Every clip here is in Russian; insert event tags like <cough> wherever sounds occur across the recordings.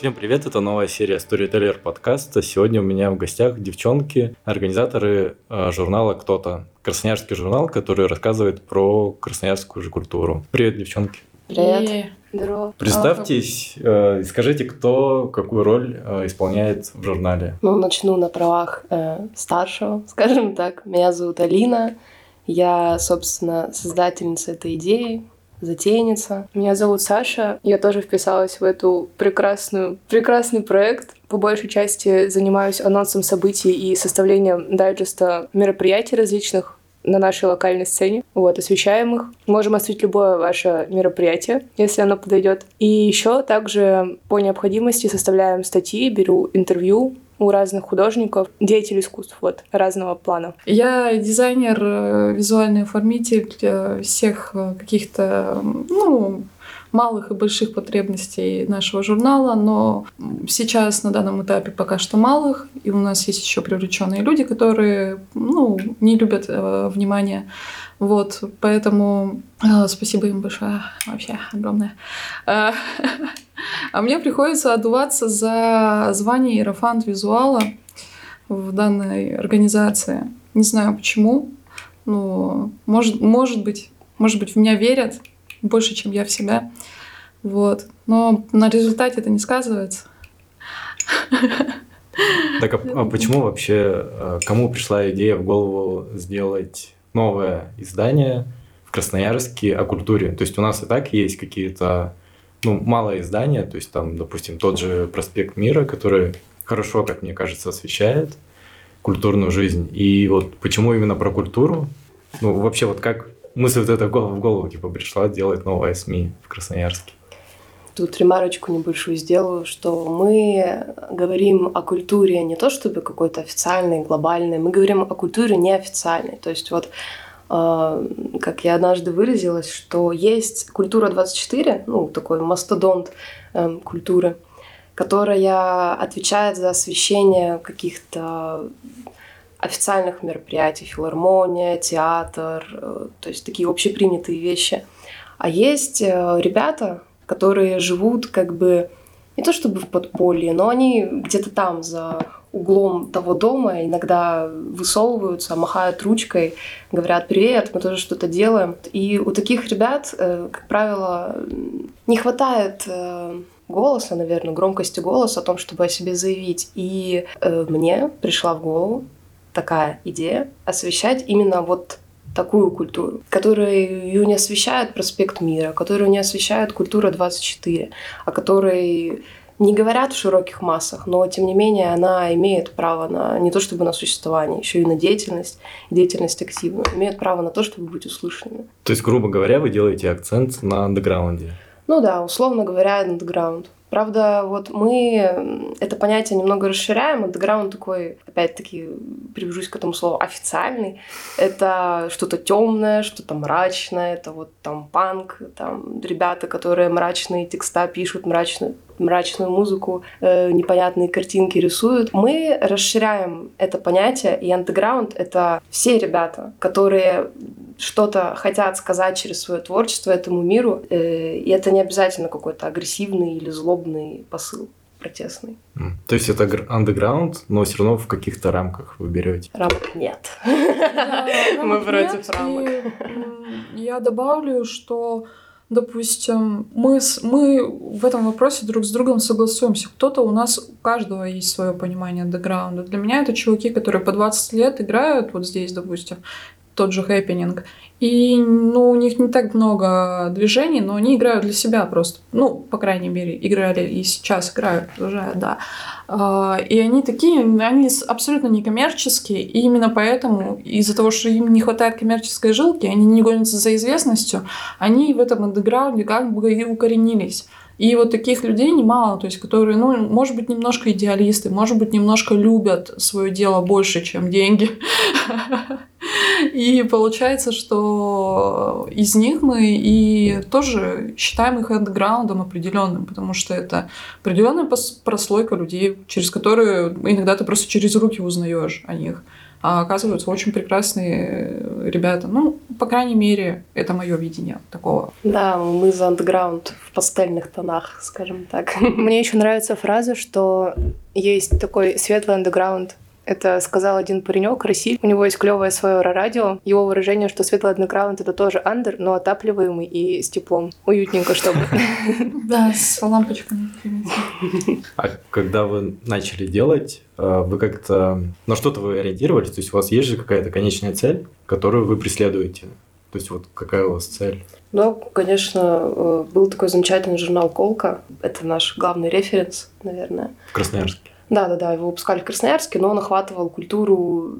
Всем привет, это новая серия Storyteller подкаста. Сегодня у меня в гостях девчонки, организаторы э, журнала «Кто-то». Красноярский журнал, который рассказывает про красноярскую же культуру. Привет, девчонки. Привет. Здорово. Представьтесь, э, скажите, кто какую роль э, исполняет в журнале. Ну, начну на правах э, старшего, <laughs> скажем так. Меня зовут Алина. Я, собственно, создательница этой идеи затейница. Меня зовут Саша. Я тоже вписалась в эту прекрасную, прекрасный проект. По большей части занимаюсь анонсом событий и составлением дайджеста мероприятий различных на нашей локальной сцене, вот, освещаем их. Можем осветить любое ваше мероприятие, если оно подойдет. И еще также по необходимости составляем статьи, беру интервью у разных художников, деятелей искусств вот, разного плана. Я дизайнер, э, визуальный оформитель всех э, каких-то, ну, малых и больших потребностей нашего журнала, но сейчас на данном этапе пока что малых, и у нас есть еще привлеченные люди, которые ну, не любят э, внимания. Вот, поэтому э, спасибо им большое, вообще огромное. Э, <laughs> а мне приходится отдуваться за звание Иерофант визуала в данной организации. Не знаю почему, но может, может быть, может быть, в меня верят, больше, чем я в себя. Вот. Но на результате это не сказывается. Так а, а почему вообще, э, кому пришла идея в голову сделать новое издание в Красноярске о культуре? То есть у нас и так есть какие-то ну, малые издания, то есть там, допустим, тот же «Проспект Мира», который хорошо, как мне кажется, освещает культурную жизнь. И вот почему именно про культуру? Ну, вообще, вот как мысль вот эта в голову типа пришла делать новое СМИ в Красноярске? Тут ремарочку небольшую сделаю, что мы говорим о культуре не то чтобы какой-то официальной, глобальной, мы говорим о культуре неофициальной. То есть вот э, как я однажды выразилась, что есть культура 24, ну, такой мастодонт э, культуры, которая отвечает за освещение каких-то официальных мероприятий, филармония, театр, э, то есть такие общепринятые вещи. А есть э, ребята, которые живут как бы не то чтобы в подполье, но они где-то там за углом того дома иногда высовываются, махают ручкой, говорят «Привет, мы тоже что-то делаем». И у таких ребят, э, как правило, не хватает голоса, наверное, громкости голоса о том, чтобы о себе заявить. И мне пришла в голову такая идея освещать именно вот такую культуру, которую ее не освещает проспект Мира, которую не освещает культура 24, о которой не говорят в широких массах, но тем не менее она имеет право на не то чтобы на существование, еще и на деятельность, деятельность активную, имеет право на то, чтобы быть услышанными. То есть, грубо говоря, вы делаете акцент на андеграунде? Ну да, условно говоря, андеграунд. Правда, вот мы это понятие немного расширяем. Андеграунд такой, опять-таки, привяжусь к этому слову, официальный. Это что-то темное, что-то мрачное, это вот там панк, там ребята, которые мрачные текста пишут, мрачную, мрачную музыку, э, непонятные картинки рисуют. Мы расширяем это понятие, и андеграунд — это все ребята, которые что-то хотят сказать через свое творчество этому миру, э, и это не обязательно какой-то агрессивный или злобный посыл протестный. То есть это андеграунд, но все равно в каких-то рамках вы берете? Рамок нет. Мы против рамок. Я добавлю, что допустим, мы, с, мы в этом вопросе друг с другом согласуемся. Кто-то у нас, у каждого есть свое понимание андеграунда. Для меня это чуваки, которые по 20 лет играют вот здесь, допустим, тот же хэппенинг. И ну, у них не так много движений, но они играют для себя просто. Ну, по крайней мере, играли и сейчас играют уже, да. А, и они такие, они абсолютно некоммерческие, и именно поэтому, из-за того, что им не хватает коммерческой жилки, они не гонятся за известностью, они в этом андеграунде как бы и укоренились. И вот таких людей немало, то есть которые, ну, может быть, немножко идеалисты, может быть, немножко любят свое дело больше, чем деньги. <laughs> И получается, что из них мы и тоже считаем их андеграундом определенным, потому что это определенная прослойка людей, через которые иногда ты просто через руки узнаешь о них. А оказываются очень прекрасные ребята. Ну, по крайней мере, это мое видение такого. Да, мы за андеграунд в пастельных тонах, скажем так. <laughs> Мне еще нравится фраза, что есть такой светлый андеграунд, это сказал один паренек, Расиль. У него есть клевое свое радио. Его выражение, что светлый однокраунд это тоже андер, но отапливаемый и с теплом. Уютненько, чтобы. <laughs> Да, с лампочками. А когда вы начали делать, э, вы как-то на что-то вы ориентировались? То есть у вас есть же какая-то конечная цель, которую вы преследуете? То есть вот какая у вас цель? Ну, конечно, э, был такой замечательный журнал «Колка». Это наш главный референс, наверное. В Красноярске. Да, да, да, его выпускали в Красноярске, но он охватывал культуру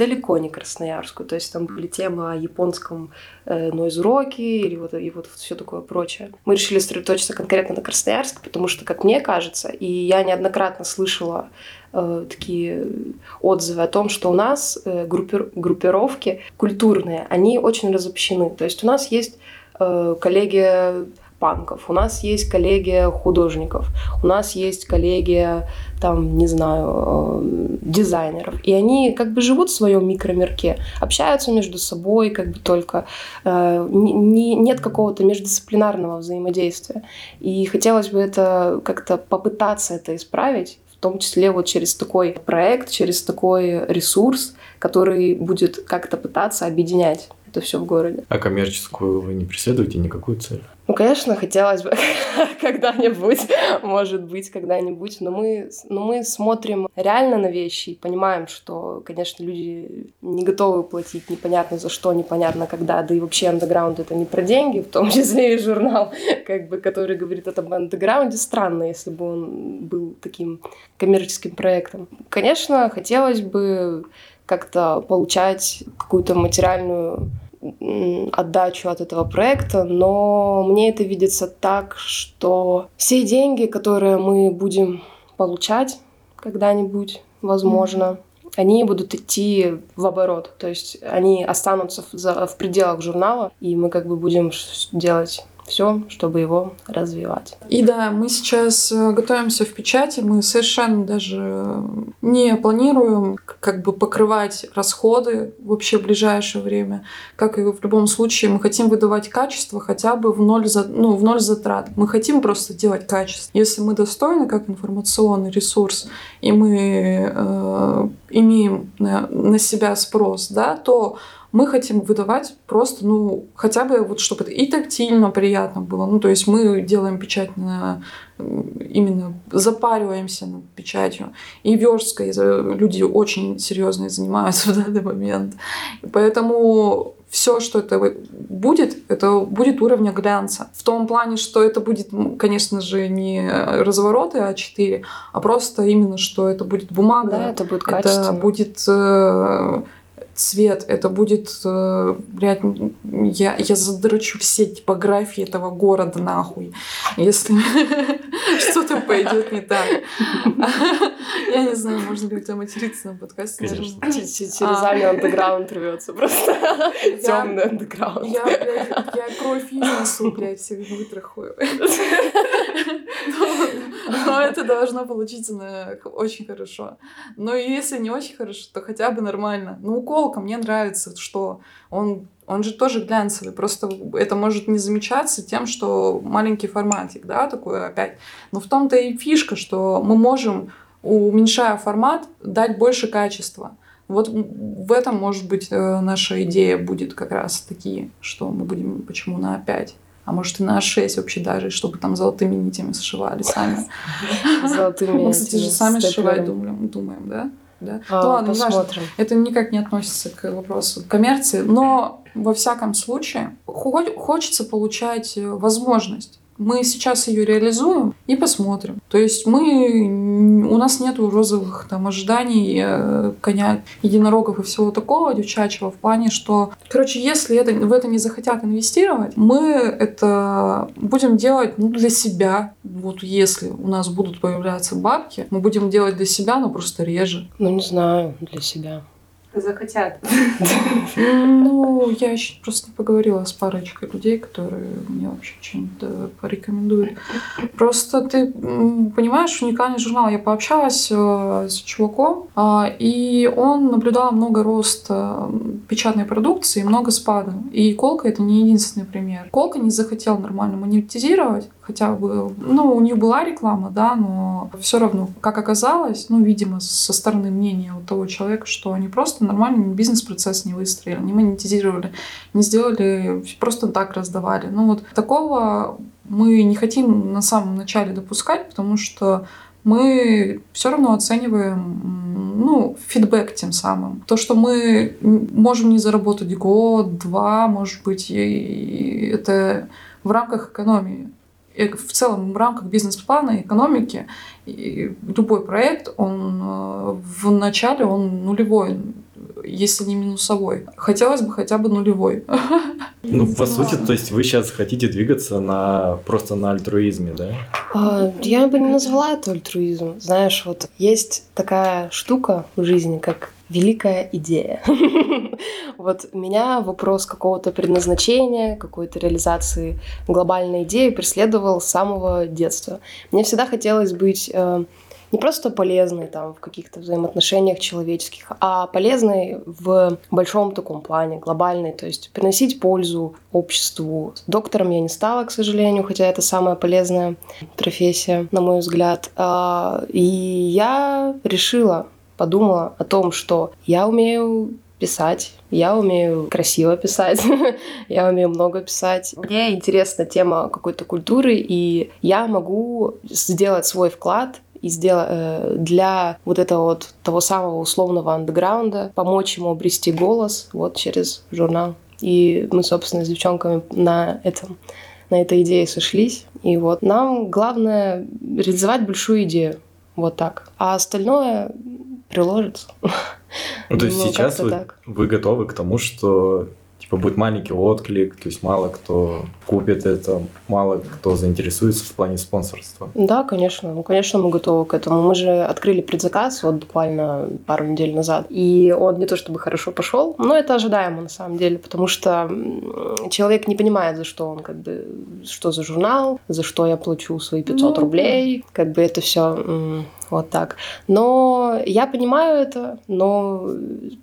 далеко не красноярскую. То есть там были темы о японском э, нойз-роке или вот, и вот все такое прочее. Мы решили сосредоточиться конкретно на Красноярске, потому что, как мне кажется, и я неоднократно слышала э, такие отзывы о том, что у нас э, группир, группировки культурные, они очень разобщены. То есть у нас есть э, коллеги панков, у нас есть коллегия художников, у нас есть коллегия, там, не знаю, э, дизайнеров. И они как бы живут в своем микромирке, общаются между собой, как бы только э, не, нет какого-то междисциплинарного взаимодействия. И хотелось бы это как-то попытаться это исправить, в том числе вот через такой проект, через такой ресурс, который будет как-то пытаться объединять это все в городе. А коммерческую вы не преследуете никакую цель? Ну, конечно, хотелось бы <laughs> когда-нибудь, может быть, когда-нибудь, но мы, но мы смотрим реально на вещи и понимаем, что, конечно, люди не готовы платить непонятно за что, непонятно когда, да и вообще андеграунд — это не про деньги, в том <laughs> числе и журнал, как бы, который говорит о том андеграунде. Странно, если бы он был таким коммерческим проектом. Конечно, хотелось бы как-то получать какую-то материальную отдачу от этого проекта, но мне это видится так, что все деньги, которые мы будем получать когда-нибудь, возможно, mm-hmm. они будут идти в оборот. То есть они останутся в, за, в пределах журнала, и мы как бы будем делать все, чтобы его развивать. И да, мы сейчас э, готовимся в печати, мы совершенно даже не планируем как бы покрывать расходы вообще в ближайшее время. Как и в любом случае, мы хотим выдавать качество хотя бы в ноль, за, ну, в ноль затрат. Мы хотим просто делать качество. Если мы достойны как информационный ресурс, и мы э, имеем на, на себя спрос, да, то мы хотим выдавать просто, ну, хотя бы вот, чтобы это и тактильно приятно было. Ну, то есть мы делаем печать на именно запариваемся над печатью. И версткой люди очень серьезно занимаются <laughs> в данный момент. Поэтому все, что это будет, это будет уровня глянца. В том плане, что это будет, конечно же, не развороты А4, а просто именно, что это будет бумага. Да, это будет качество. Это будет э, цвет, это будет, э, блядь, я, я задрочу все типографии этого города нахуй, если <laughs> что-то пойдет не так. <laughs> Я не знаю, можно ли у тебя материться на подкасте. Терезами андеграунд рвется просто. <laughs> Темный андеграунд. Я, я кровь несу, блядь, всех вытрахую. Но это должно получиться очень хорошо. Но если не очень хорошо, то хотя бы нормально. Ну, уколка мне нравится, что он он же тоже глянцевый, просто это может не замечаться тем, что маленький форматик, да, такой опять. Но в том-то и фишка, что мы можем, уменьшая формат, дать больше качества. Вот в этом, может быть, э, наша идея будет как раз такие, что мы будем почему на 5 а может и на 6 вообще даже, чтобы там золотыми нитями сшивали сами. <laughs> Золотыми Мы, кстати, же сами сшивать думаем, да? Да? А, ну ладно, посмотрим. Это никак не относится к вопросу коммерции, но во всяком случае хочется получать э, возможность мы сейчас ее реализуем и посмотрим. То есть мы, у нас нет розовых там ожиданий э, коня, единорогов и всего такого девчачьего в плане, что, короче, если это, в это не захотят инвестировать, мы это будем делать ну, для себя. Вот если у нас будут появляться бабки, мы будем делать для себя, но просто реже. Ну, не знаю, для себя. Захотят. Ну, я еще просто поговорила с парочкой людей, которые мне вообще что-нибудь порекомендуют. Просто ты понимаешь, уникальный журнал. Я пообщалась э, с чуваком, а, и он наблюдал много роста печатной продукции, много спада. И Колка это не единственный пример. Колка не захотел нормально монетизировать, хотя бы, ну, у них была реклама, да, но все равно, как оказалось, ну, видимо, со стороны мнения у того человека, что они просто нормальный бизнес-процесс не выстроили, не монетизировали, не сделали, просто так раздавали. Ну, вот такого мы не хотим на самом начале допускать, потому что мы все равно оцениваем ну, фидбэк тем самым. То, что мы можем не заработать год, два, может быть, и это в рамках экономии в целом в рамках бизнес-плана экономики любой проект, он э, в начале он нулевой, если не минусовой. Хотелось бы хотя бы нулевой. Ну, по сути, то есть вы сейчас хотите двигаться на просто на альтруизме, да? А, я бы не назвала это альтруизм. Знаешь, вот есть такая штука в жизни, как великая идея. <laughs> вот меня вопрос какого-то предназначения, какой-то реализации глобальной идеи преследовал с самого детства. Мне всегда хотелось быть э, не просто полезной там в каких-то взаимоотношениях человеческих, а полезной в большом таком плане, глобальной, то есть приносить пользу обществу. Доктором я не стала, к сожалению, хотя это самая полезная профессия, на мой взгляд. А, и я решила подумала о том, что я умею писать, я умею красиво писать, <laughs> я умею много писать. Мне интересна тема какой-то культуры, и я могу сделать свой вклад и сделать э, для вот этого вот того самого условного андеграунда, помочь ему обрести голос вот через журнал. И мы, собственно, с девчонками на этом на этой идее сошлись. И вот нам главное реализовать большую идею. Вот так. А остальное приложится. Ну, то есть ну, сейчас вы, вы готовы к тому, что типа будет маленький отклик, то есть мало кто купит это, мало кто заинтересуется в плане спонсорства. Да, конечно. Ну, конечно, мы готовы к этому. Мы же открыли предзаказ вот буквально пару недель назад, и он не то чтобы хорошо пошел, но это ожидаемо на самом деле, потому что человек не понимает, за что он как бы, что за журнал, за что я плачу свои 500 ну, рублей, как бы это все вот так. Но я понимаю это, но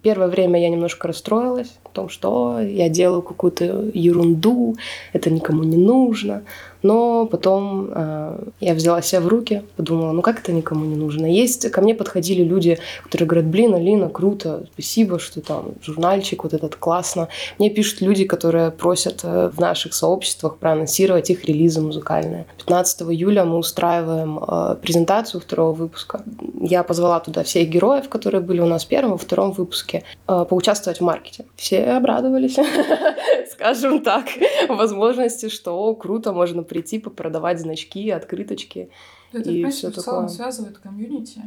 первое время я немножко расстроилась о том, что я делаю какую-то ерунду, это никому не нужно. Но потом э, я взяла себя в руки, подумала, ну как это никому не нужно. Есть, ко мне подходили люди, которые говорят, блин, Алина, круто, спасибо, что там журнальчик вот этот классно. Мне пишут люди, которые просят э, в наших сообществах проанонсировать их релизы музыкальные. 15 июля мы устраиваем э, презентацию второго выпуска. Я позвала туда всех героев, которые были у нас в первом и втором выпуске, э, поучаствовать в маркете. Все обрадовались, <laughs> скажем так, возможности, что круто, можно прийти, попродавать значки, открыточки. Это, и в принципе, все в целом такое. связывает комьюнити.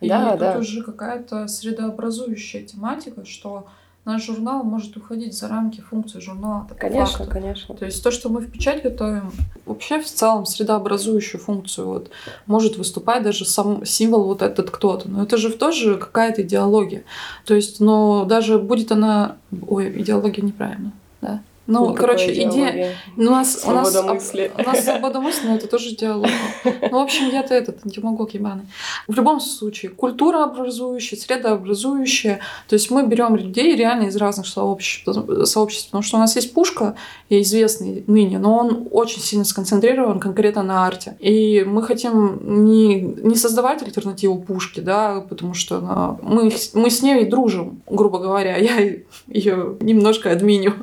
И да, тут да. уже какая-то средообразующая тематика, что наш журнал может уходить за рамки функции журнала. Конечно, факту. конечно. То есть то, что мы в печать готовим, вообще в целом средообразующую функцию вот, может выступать даже сам символ вот этот кто-то. Но это же тоже какая-то идеология. То есть, но даже будет она... Ой, идеология неправильно, да? Ну, Никакой короче, идея... Ну, у нас, у нас, мысли. у нас свобода мысли, но это тоже диалог. Ну, в общем, я-то этот демагог ебаный. В любом случае, культура образующая, среда образующая. То есть мы берем людей реально из разных сообществ, сообществ. Потому что у нас есть Пушка, известный ныне, но он очень сильно сконцентрирован конкретно на арте. И мы хотим не, не создавать альтернативу Пушке, да, потому что она, мы, мы с ней дружим, грубо говоря. Я ее немножко админю.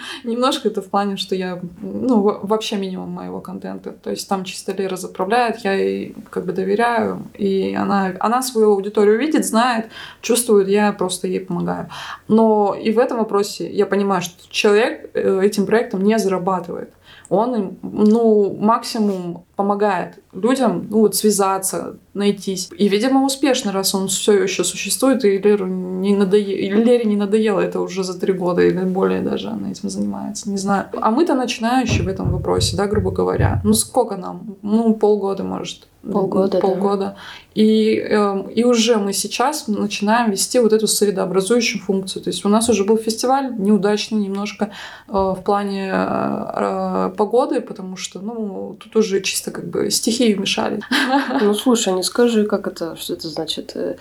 <laughs> Немножко это в плане, что я, ну, вообще минимум моего контента. То есть там чисто Лера заправляет, я ей как бы доверяю, и она, она свою аудиторию видит, знает, чувствует, я просто ей помогаю. Но и в этом вопросе я понимаю, что человек э, этим проектом не зарабатывает он ну, максимум помогает людям, ну, вот связаться, найтись. И, видимо, успешно, раз он все еще существует, и Леру не надоело, Лере не надоело это уже за три года или более даже она этим занимается, не знаю. А мы-то начинающие в этом вопросе, да, грубо говоря. Ну, сколько нам? Ну, полгода, может полгода. полгода. Да. И, э, и уже мы сейчас начинаем вести вот эту средообразующую функцию. То есть у нас уже был фестиваль неудачный немножко э, в плане э, погоды, потому что ну, тут уже чисто как бы стихии вмешали. Ну слушай, не скажи, как это, что это значит э,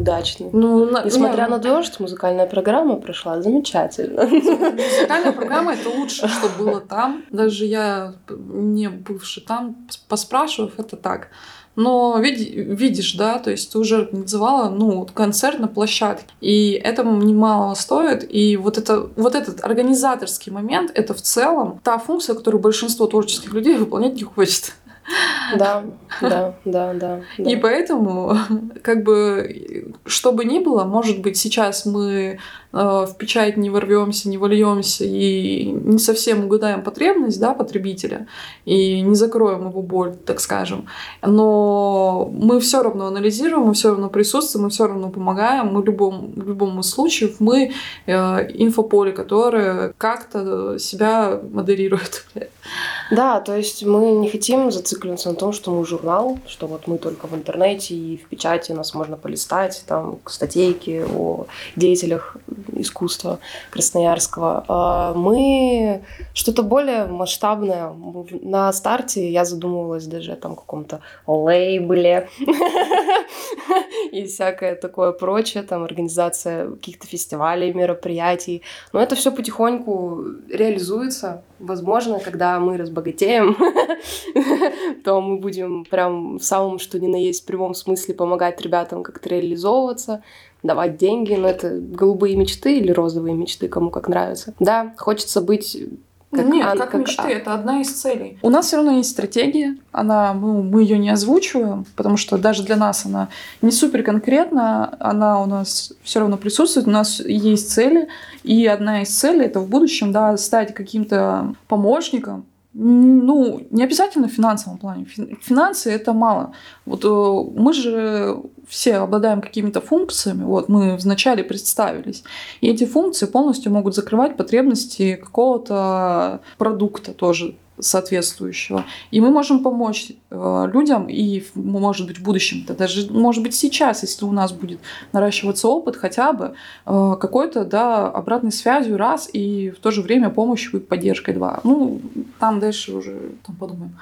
неудачный. Ну, Несмотря на, на дождь, музыкальная программа прошла замечательно. Музыкальная программа это лучше, что было там. Даже я, не бывший там, поспрашивав, это так. Но види, видишь, да, то есть ты уже организовала, ну, концерт на площадке, и это немало стоит, и вот, это, вот этот организаторский момент, это в целом та функция, которую большинство творческих людей выполнять не хочет. <laughs> Да, да, да, да. И поэтому, как бы, что бы ни было, может быть, сейчас мы э, в печать не ворвемся, не вольемся и не совсем угадаем потребность да, потребителя и не закроем его боль, так скажем. Но мы все равно анализируем, мы все равно присутствуем, мы все равно помогаем. Мы в любом, в любом случае мы э, инфополе, которое как-то себя модерирует. <laughs> Да, то есть мы не хотим зацикливаться на том, что мы журнал, что вот мы только в интернете и в печати нас можно полистать, там статейки о деятелях искусства красноярского. А мы что-то более масштабное. На старте я задумывалась даже о там каком-то лейбле <laughs> и всякое такое прочее, там организация каких-то фестивалей, мероприятий. Но это все потихоньку реализуется. Возможно, когда мы разбогатеем, <laughs> то мы будем прям в самом что ни на есть прямом смысле помогать ребятам как-то реализовываться, давать деньги, но это голубые мечты или розовые мечты, кому как нравится. Да, хочется быть как Нет, ан, как, как мечты, а... это одна из целей. У нас все равно есть стратегия, она, мы, мы ее не озвучиваем, потому что даже для нас она не супер конкретна, она у нас все равно присутствует, у нас есть цели, и одна из целей это в будущем, да, стать каким-то помощником, ну, не обязательно в финансовом плане. Финансы это мало. Вот э, мы же все обладаем какими-то функциями, вот мы вначале представились, и эти функции полностью могут закрывать потребности какого-то продукта тоже соответствующего. И мы можем помочь э, людям, и, может быть, в будущем, это даже, может быть, сейчас, если у нас будет наращиваться опыт, хотя бы э, какой-то, да, обратной связью раз, и в то же время помощью и поддержкой два. Ну, там дальше уже там подумаем.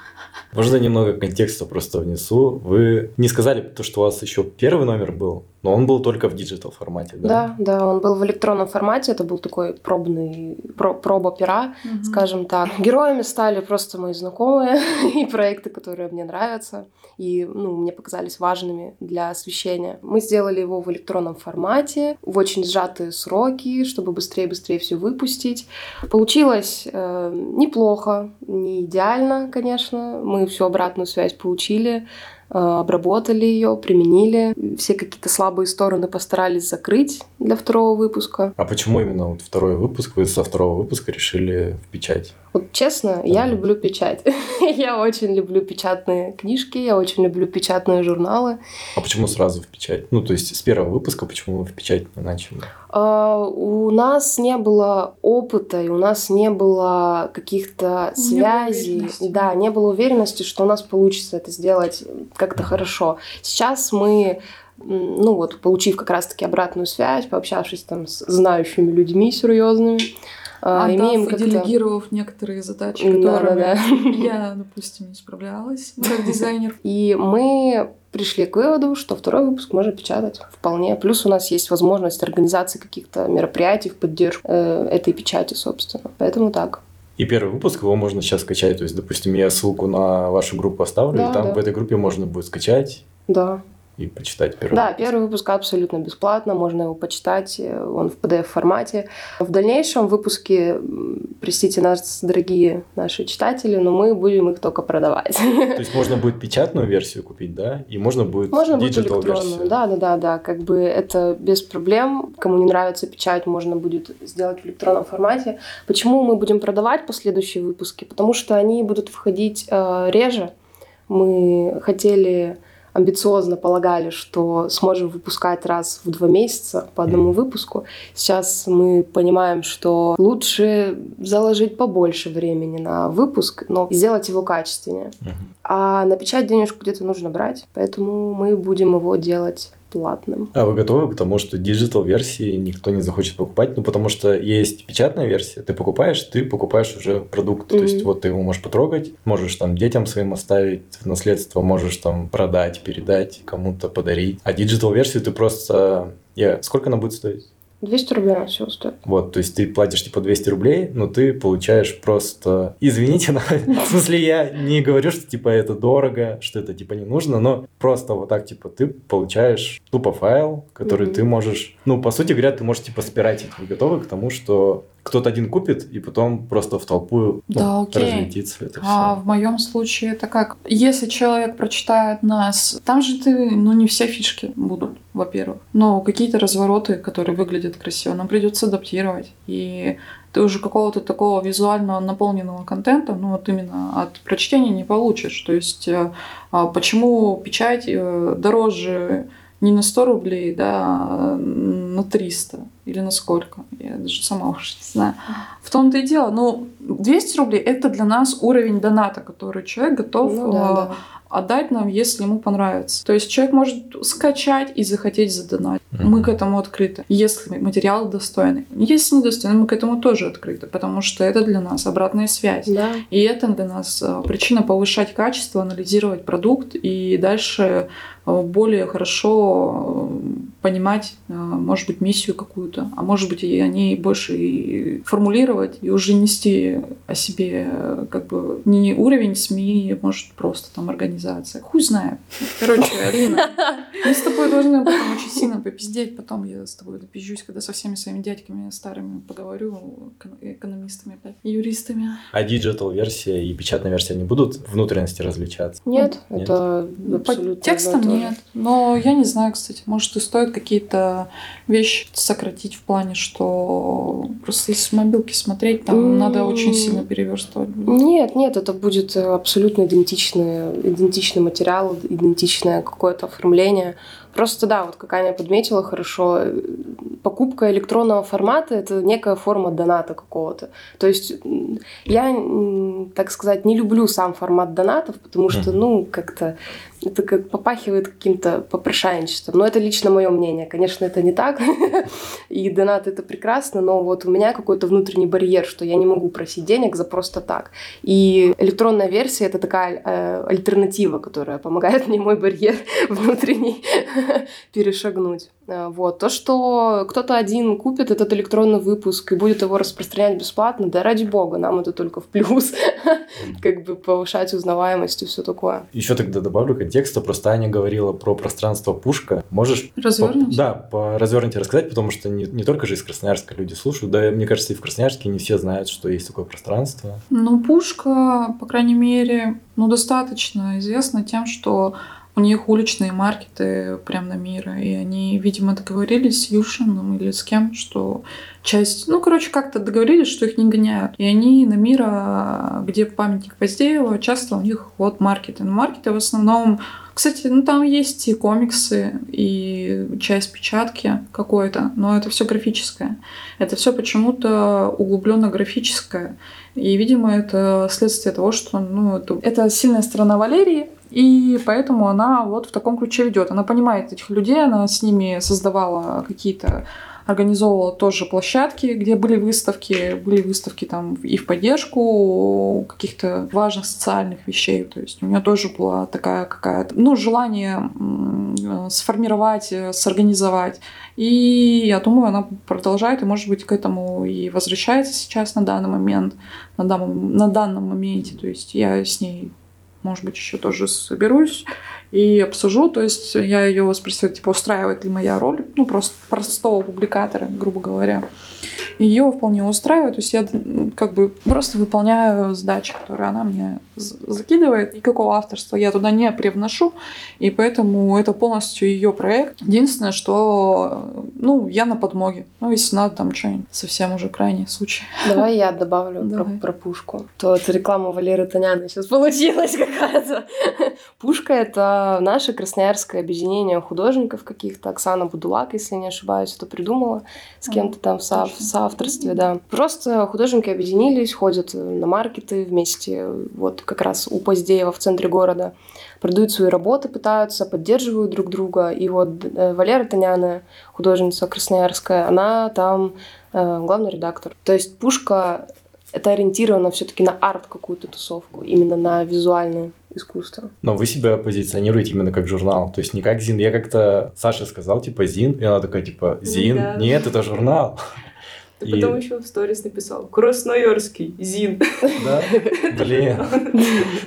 Можно немного контекста просто внесу. Вы не сказали то, что у вас еще первый номер был, но он был только в digital формате, да? Да, да, он был в электронном формате. Это был такой пробный, про, проба пера, угу. скажем так. Героями стали просто мои знакомые <laughs> и проекты, которые мне нравятся и ну, мне показались важными для освещения. Мы сделали его в электронном формате, в очень сжатые сроки, чтобы быстрее-быстрее все выпустить. Получилось э, неплохо, не идеально, конечно. Мы всю обратную связь получили. Э, обработали ее, применили. Все какие-то слабые стороны постарались закрыть для второго выпуска. А почему именно вот второй выпуск? Вы со второго выпуска решили в печать? Вот честно, да. я люблю печать. <laughs> я очень люблю печатные книжки, я очень люблю печатные журналы. А почему сразу в печать? Ну, то есть с первого выпуска почему вы в печать не начали? Uh, у нас не было опыта, и у нас не было каких-то связей. Да, не было уверенности, что у нас получится это сделать как-то хорошо. Сейчас мы ну вот, получив как раз-таки обратную связь, пообщавшись там с знающими людьми серьезными, а, Отдав имеем и делегировав некоторые задачи, которыми да, да, да. я, допустим, не справлялась как дизайнер. <laughs> И мы пришли к выводу, что второй выпуск можно печатать вполне. Плюс у нас есть возможность организации каких-то мероприятий в поддержку э, этой печати, собственно. Поэтому так. И первый выпуск его можно сейчас скачать. То есть, допустим, я ссылку на вашу группу оставлю, да, и там да. в этой группе можно будет скачать. Да и почитать первый Да, выпуск. первый выпуск абсолютно бесплатно, можно его почитать, э, он в PDF-формате. В дальнейшем выпуске, простите нас, дорогие наши читатели, но мы будем их только продавать. <laughs> То есть можно будет печатную версию купить, да? И можно будет можно будет электронную. Да, да, да, да. Как бы это без проблем. Кому не нравится печать, можно будет сделать в электронном формате. Почему мы будем продавать последующие выпуски? Потому что они будут выходить э, реже. Мы хотели амбициозно полагали, что сможем выпускать раз в два месяца по одному выпуску. Сейчас мы понимаем, что лучше заложить побольше времени на выпуск, но сделать его качественнее. А на печать денежку где-то нужно брать, поэтому мы будем его делать платным. А вы готовы к тому, что digital версии никто не захочет покупать? Ну, потому что есть печатная версия, ты покупаешь, ты покупаешь уже продукт. Mm-hmm. То есть, вот ты его можешь потрогать, можешь там детям своим оставить в наследство, можешь там продать, передать, кому-то подарить. А digital версию ты просто... Я... Сколько она будет стоить? 200 рублей она всего стоит. Вот, то есть ты платишь типа 200 рублей, но ты получаешь просто... Извините, <laughs> но, в смысле я не говорю, что типа это дорого, что это типа не нужно, но просто вот так типа ты получаешь тупо файл, который mm-hmm. ты можешь... Ну, по сути говоря, ты можешь типа спирать. Вы готовы к тому, что кто-то один купит, и потом просто в толпу ну, да, окей. разлетится это А все. в моем случае это как? Если человек прочитает нас, там же ты, ну, не все фишки будут, во-первых. Но какие-то развороты, которые выглядят красиво, нам придется адаптировать. И ты уже какого-то такого визуально наполненного контента, ну вот именно от прочтения не получишь. То есть э, а почему печать э, дороже не на 100 рублей, да, а на 300 или на сколько. Я даже сама уже не знаю. В том-то и дело. Ну, 200 рублей – это для нас уровень доната, который человек готов ну, да, да отдать нам, если ему понравится. То есть человек может скачать и захотеть задонать. Mm-hmm. Мы к этому открыты, если материал достойный. Если недостойный, мы к этому тоже открыты, потому что это для нас обратная связь. Да. И это для нас э, причина повышать качество, анализировать продукт и дальше э, более хорошо э, понимать, может быть, миссию какую-то, а может быть, и о ней больше и формулировать, и уже нести о себе как бы не уровень СМИ, может, просто там организация. Хуй знает. Короче, Алина, <laughs> мы с тобой должны потом очень сильно попиздеть. Потом я с тобой допизжусь, когда со всеми своими дядьками старыми поговорю, экономистами опять, юристами. А digital версия и печатная версия не будут внутренности различаться? Нет, нет. это абсолютно По текстам нет. Но я не знаю, кстати, может и стоит какие-то вещи сократить в плане, что просто если с мобилки смотреть, там mm. надо очень сильно переверстывать. Нет, нет, это будет абсолютно идентичный, идентичный материал, идентичное какое-то оформление. Просто да, вот как Аня подметила хорошо, покупка электронного формата — это некая форма доната какого-то. То есть я, так сказать, не люблю сам формат донатов, потому что, ну, как-то это как попахивает каким-то попрошайничеством. Но это лично мое мнение. Конечно, это не так. <laughs> И донат это прекрасно, но вот у меня какой-то внутренний барьер, что я не могу просить денег за просто так. И электронная версия это такая э, альтернатива, которая помогает мне мой барьер <laughs> внутренний <laughs> перешагнуть. Э, вот. То, что кто-то один купит этот электронный выпуск и будет его распространять бесплатно, да ради бога, нам это только в плюс. <laughs> как бы повышать узнаваемость и все такое. Еще тогда добавлю контекста. Просто Аня говорила про пространство Пушка. Можешь... Развернуть? По... Да, по развернуть рассказать, потому что не, не только же из Красноярска люди слушают, да, мне кажется, и в Красноярске не все знают, что есть такое пространство. Ну, Пушка, по крайней мере, ну, достаточно известна тем, что у них уличные маркеты прям на мира, и они, видимо, договорились с Юшином или с кем, что часть, ну, короче, как-то договорились, что их не гоняют. И они на мира, где памятник Поздеева, часто у них вот маркеты. Но маркеты в основном кстати, ну там есть и комиксы, и часть печатки какой-то, но это все графическое. Это все почему-то углубленно графическое. И, видимо, это следствие того, что ну, это, это сильная сторона Валерии, и поэтому она вот в таком ключе ведет. Она понимает этих людей, она с ними создавала какие-то организовывала тоже площадки, где были выставки, были выставки там и в поддержку каких-то важных социальных вещей. То есть у нее тоже была такая какая-то, ну, желание сформировать, э, сорганизовать. И я думаю, она продолжает и, может быть, к этому и возвращается сейчас на данный момент, на данном, на данном моменте. То есть я с ней может быть, еще тоже соберусь и обсужу. То есть я ее спросила, типа, устраивает ли моя роль, ну, просто простого публикатора, грубо говоря. Ее вполне устраивает. То есть я как бы просто выполняю задачи, которые она мне закидывает. Никакого авторства я туда не привношу, и поэтому это полностью ее проект. Единственное, что, ну, я на подмоге. Ну, если надо там что-нибудь, совсем уже крайний случай. Давай я добавлю Давай. Про, про пушку. То это реклама Валеры Таняны сейчас получилась <laughs> как кажется. Пушка — это наше красноярское объединение художников каких-то. Оксана Будулак, если не ошибаюсь, это придумала с кем-то там в, со- в соавторстве, да. Просто художники объединились, ходят на маркеты вместе, вот как раз у Поздеева в центре города продают свои работы, пытаются, поддерживают друг друга. И вот э, Валера Таняна, художница красноярская, она там э, главный редактор. То есть Пушка это ориентировано все-таки на арт какую-то тусовку, именно на визуальное искусство. Но вы себя позиционируете именно как журнал, то есть не как Зин. Я как-то Саша сказал, типа, Зин, и она такая, типа, Зин? Да. Нет, это журнал. <laughs> Ты И- потом еще в сторис написал Красноярский, Зин. Да? <laughs> Блин.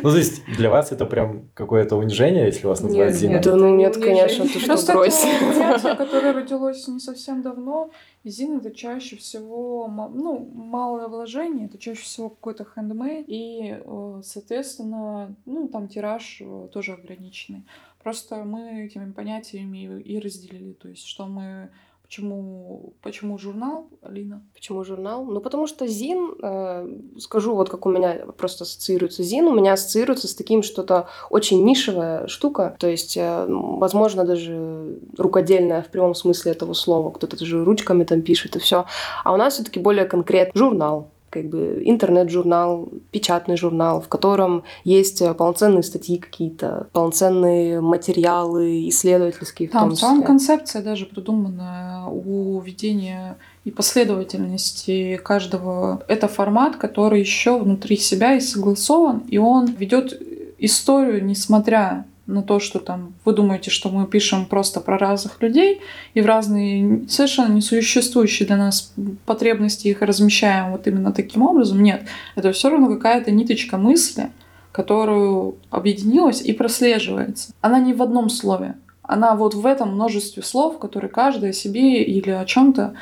Ну, то есть для вас это прям какое-то унижение, если вас называют Зином? нет. Ну нет, конечно, ты что, Просто брось. понятие, <laughs> которое родилось не совсем давно. Зин это чаще всего, ну, малое вложение, это чаще всего какой-то хендмейд. И, э, соответственно, ну, там тираж э, тоже ограниченный. Просто мы этими понятиями и разделили. То есть, что мы... Почему, почему журнал, Алина? Почему журнал? Ну, потому что Зин, э, скажу вот как у меня просто ассоциируется Зин, у меня ассоциируется с таким что-то очень нишевая штука, то есть, э, возможно, даже рукодельная в прямом смысле этого слова, кто-то даже ручками там пишет и все. А у нас все-таки более конкретный журнал, как бы интернет-журнал, печатный журнал, в котором есть э, полноценные статьи какие-то, полноценные материалы исследовательские Там том в целом числе. концепция даже придумана у ведения и последовательности каждого. Это формат, который еще внутри себя и согласован, и он ведет историю, несмотря на то, что там вы думаете, что мы пишем просто про разных людей и в разные совершенно несуществующие для нас потребности их размещаем вот именно таким образом. Нет, это все равно какая-то ниточка мысли, которую объединилась и прослеживается. Она не в одном слове. Она вот в этом множестве слов, которые каждый о себе или о чем-то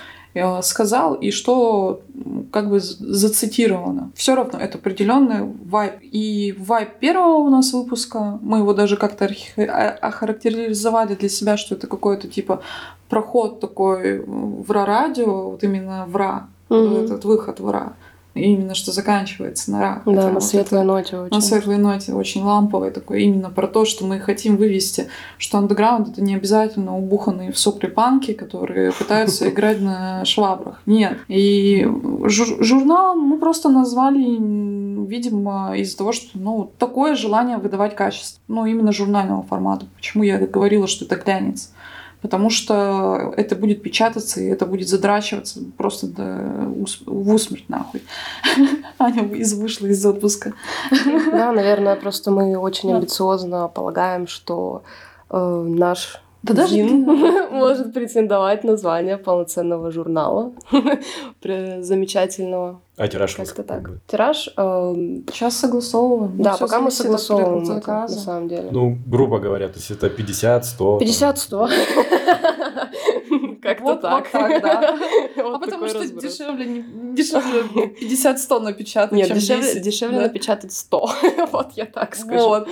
сказал и что как бы зацитировано. Все равно это определенный вайб. И вайб первого у нас выпуска, мы его даже как-то а- охарактеризовали для себя, что это какой-то типа проход такой в ра-радио, вот именно в ра, Мгм. этот выход в ра. И именно что заканчивается на ра. Да, на вот светлой это- ноте очень. на светлой ноте, очень ламповой такой, именно про то, что мы хотим вывести, что андеграунд это не обязательно убуханные в сопли панки, которые <laughs> пытаются играть на швабрах. Нет. И жур- журнал мы просто назвали, видимо, из-за того, что ну, такое желание выдавать качество. Ну, именно журнального формата. Почему я говорила, что это глянец? Потому что это будет печататься, и это будет задрачиваться просто до ус- в усмерть нахуй. <laughs> Аня из- вышла из отпуска. Да, наверное, просто мы очень амбициозно полагаем, что э, наш Да даже <laughs> может претендовать на звание полноценного журнала. <laughs> Замечательного. А тираж Как-то так. будет? Тираж, э, Сейчас согласовываем. да, пока мы согласовываем это, на самом деле. Ну, грубо говоря, то есть это 50, 100. там. 50-100. <laughs> Как-то Вот- так. вот так, да. <laughs> Вот А потому что дешевле, не- дешевле 50-100 напечатать, Нет, дешевле, 10. дешевле да. напечатать 100. <laughs> Вот я так скажу.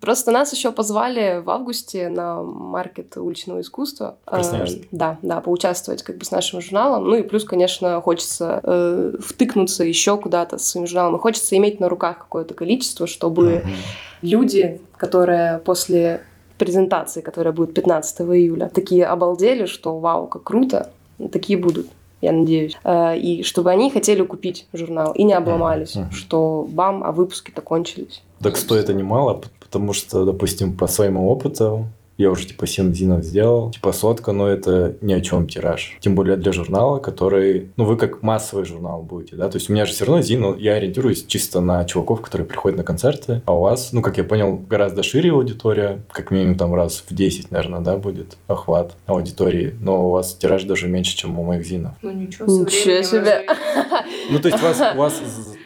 Просто нас еще позвали в августе на маркет уличного искусства. Э, Да, да, поучаствовать как бы с нашим журналом. Ну и плюс, конечно, хочется э, втыкнуться еще куда-то с своим журналом. И хочется иметь на руках какое-то количество, чтобы люди, которые после презентации, которая будет 15 июля, такие обалдели, что вау, как круто, такие будут. Я надеюсь. Э, И чтобы они хотели купить журнал и не обломались, Мгм. что бам, а выпуски-то кончились. Так стоит это немало, потому что, допустим, по своему опыту, я уже типа 7 зинов сделал, типа сотка, но это ни о чем тираж. Тем более для журнала, который, ну вы как массовый журнал будете, да, то есть у меня же все равно зин, но я ориентируюсь чисто на чуваков, которые приходят на концерты, а у вас, ну как я понял, гораздо шире аудитория, как минимум там раз в 10, наверное, да, будет охват аудитории, но у вас тираж даже меньше, чем у моих зинов. Ну ничего, Ничего себе. Ну то есть у вас, у вас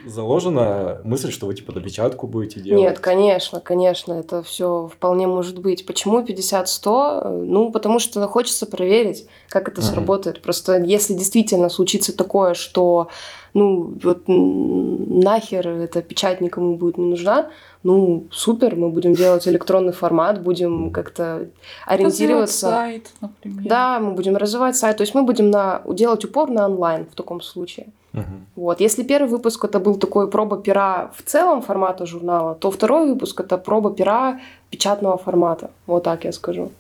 заложена мысль, что вы типа допечатку будете делать? Нет, конечно, конечно, это все вполне может быть. Почему 50-100? Ну, потому что хочется проверить, как это Мгм. сработает. Просто если действительно случится такое, что ну, вот нахер эта печать никому будет не нужна, ну, супер, мы будем делать электронный формат, будем как-то ориентироваться. Развивать сайт, например. Да, мы будем развивать сайт, то есть мы будем на, делать упор на онлайн в таком случае. Мгм. Вот. Если первый выпуск это был такой проба пера в целом формата журнала, то второй выпуск это проба пера печатного формата. Вот так я скажу.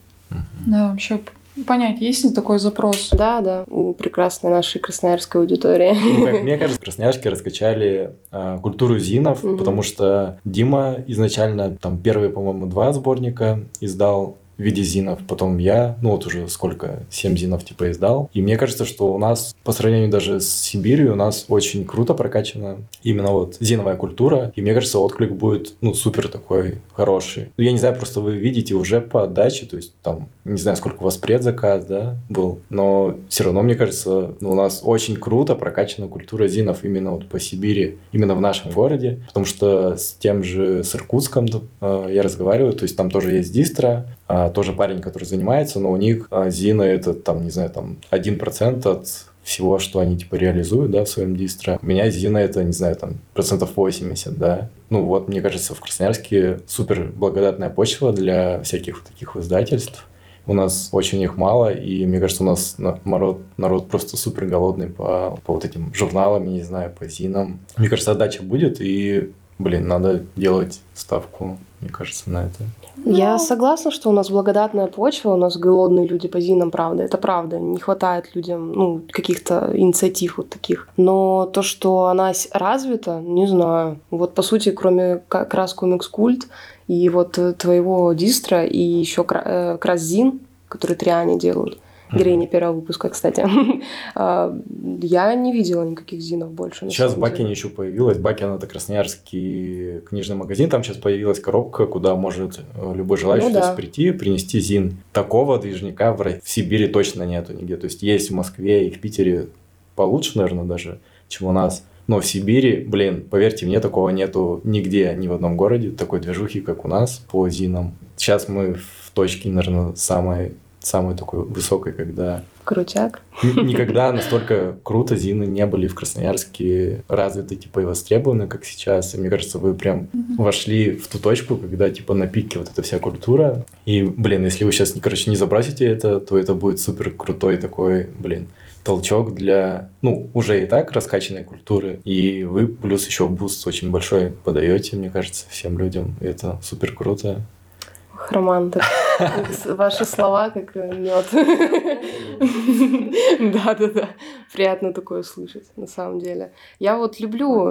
Да, вообще понять, есть ли такой запрос? Да, да, у прекрасной нашей красноярской аудитории. Ну, как мне кажется, красноярске раскачали а, культуру зинов, потому что Дима изначально там первые, по-моему, два сборника издал в виде зинов, потом я, ну вот уже сколько, семь зинов типа издал. И мне кажется, что у нас, по сравнению даже с Сибирью, у нас очень круто прокачана именно вот зиновая культура. И мне кажется, отклик будет, ну, супер такой хороший. Ну, я не знаю, просто вы видите уже по отдаче, то есть там, не знаю, сколько у вас предзаказ, да, был, но все равно, мне кажется, ну, у нас очень круто прокачана культура зинов именно вот по Сибири, именно в нашем городе, потому что с тем же, с Иркутском э, я разговариваю, то есть там тоже есть дистро, а, тоже парень, который занимается, но у них а, Зина это там, не знаю, там 1% от всего, что они типа реализуют, да, в своем дистро. У меня Зина это, не знаю, там процентов 80, да. Ну вот, мне кажется, в Красноярске супер благодатная почва для всяких таких издательств. У нас очень их мало, и мне кажется, у нас на- народ, народ просто супер голодный по, по вот этим журналам, не знаю, по зинам. Мне кажется, отдача будет, и, блин, надо делать ставку, мне кажется, на это. Я согласна, что у нас благодатная почва, у нас голодные люди по зинам, правда, это правда. Не хватает людям ну, каких-то инициатив вот таких. Но то, что она развита, не знаю. Вот по сути, кроме ка- краску Микскульт и вот э, твоего дистра и еще Красзин, который Триане делают, героиня первого выпуска, кстати, <laughs> а, я не видела никаких зинов больше. Сейчас. Бакине еще появилась. Бакин это красноярский книжный магазин. Там сейчас появилась коробка, куда может э, любой желающий Ну да. прийти, принести зин. Такого движника в Сибири точно нету нигде. То есть есть в Москве и в Питере получше, наверное, даже, чем у нас. Но в Сибири, блин, поверьте мне, такого нету нигде, ни в одном городе, такой движухи, как у нас по зинам. Сейчас мы в точке, наверное, самой, самой такой высокой, когда Крутяк. Никогда настолько круто зины не были в Красноярске развиты, типа, и востребованы, как сейчас. И мне кажется, вы прям вошли в ту точку, когда, типа, на пике вот эта вся культура. И, блин, если вы сейчас, короче, не забросите это, то это будет супер крутой такой, блин, толчок для, ну, уже и так раскачанной культуры. И вы плюс еще буст очень большой подаете, мне кажется, всем людям. И это супер круто. Роман, так, ваши слова как мед. <laughs> Да, да, да. Приятно такое слышать, на самом деле. Я вот люблю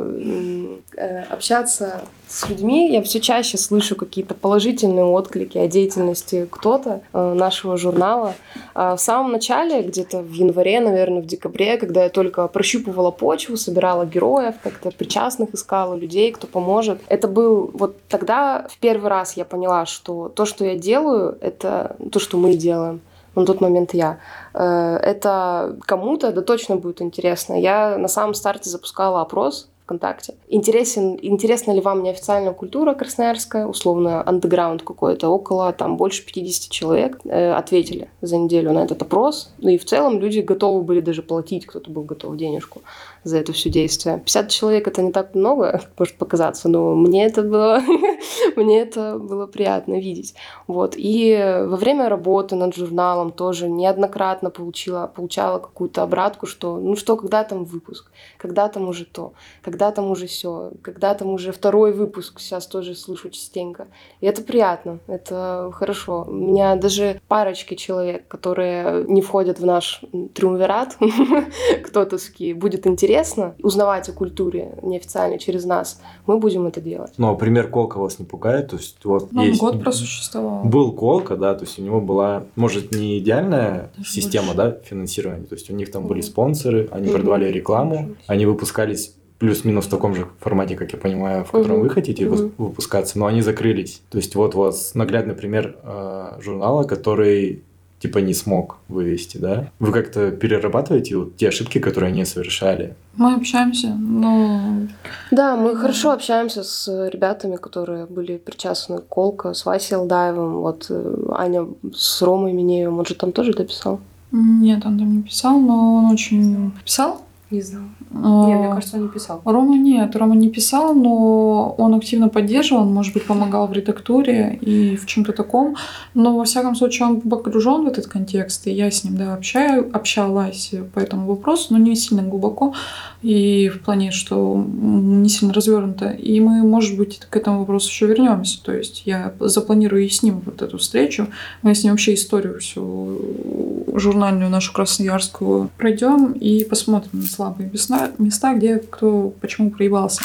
э, общаться с людьми. Я все чаще слышу какие-то положительные отклики о деятельности кто-то э, нашего журнала. А в самом начале, где-то в январе, наверное, в декабре, когда я только прощупывала почву, собирала героев, как-то причастных искала, людей, кто поможет. Это был вот тогда в первый раз я поняла, что то, что я делаю, это то, что мы делаем. На тот момент я. Э, Это кому-то да точно будет интересно. Я на самом старте запускала опрос ВКонтакте. Интересен, интересна ли вам неофициальная культура красноярская, условно, андеграунд какой-то, около там больше 50 человек э, ответили за неделю на этот опрос. Ну и в целом люди готовы были даже платить, кто-то был готов денежку за это все действие. 50 человек это не так много, <laughs> может показаться, но мне это было, <laughs> мне это было приятно видеть. Вот. И во время работы над журналом тоже неоднократно получила, получала какую-то обратку, что ну что, когда там выпуск, когда там уже то, когда там уже все, когда там уже второй выпуск, сейчас тоже слышу частенько. И это приятно, это хорошо. У меня даже парочки человек, которые не входят в наш триумвират, <laughs> кто-то будет интересно узнавать о культуре неофициально через нас, мы будем это делать. Но пример Колка вас не пугает? То есть вот Ну, есть... год просуществовал. Был Колка, да, то есть у него была, может, не идеальная Даже система, больше. да, финансирования, то есть у них там были Мгм. спонсоры, они Мгм. продавали рекламу, они выпускались плюс-минус в таком же формате, как я понимаю, в котором Мгм. вы хотите выс- выпускаться, но они закрылись. То есть вот у вас наглядный пример э, журнала, который типа не смог вывести, да? Вы как-то перерабатываете вот те ошибки, которые они совершали? Мы общаемся, но Да, мы хорошо общаемся с ребятами, которые были причастны к Колка, с Васей Алдаевым, вот э, Аня с Ромой Минеевым, он же там тоже дописал. нет, он там не писал, но он очень писал. Не знаю. А, Не, мне кажется, он не писал. Рома нет, Рома не писал, но он активно поддерживал, он, может быть, помогал в редактуре и в чем-то таком. Но, во всяком случае, он погружен в этот контекст, и я с ним, да, общаю, общалась по этому вопросу, но не сильно глубоко, и в плане, что не сильно развернуто. И мы, может быть, к этому вопросу еще вернемся. То есть я запланирую и с ним вот эту встречу. Мы с ним вообще историю всю журнальную нашу красноярскую пройдем и посмотрим слабые места, места где кто почему проебался.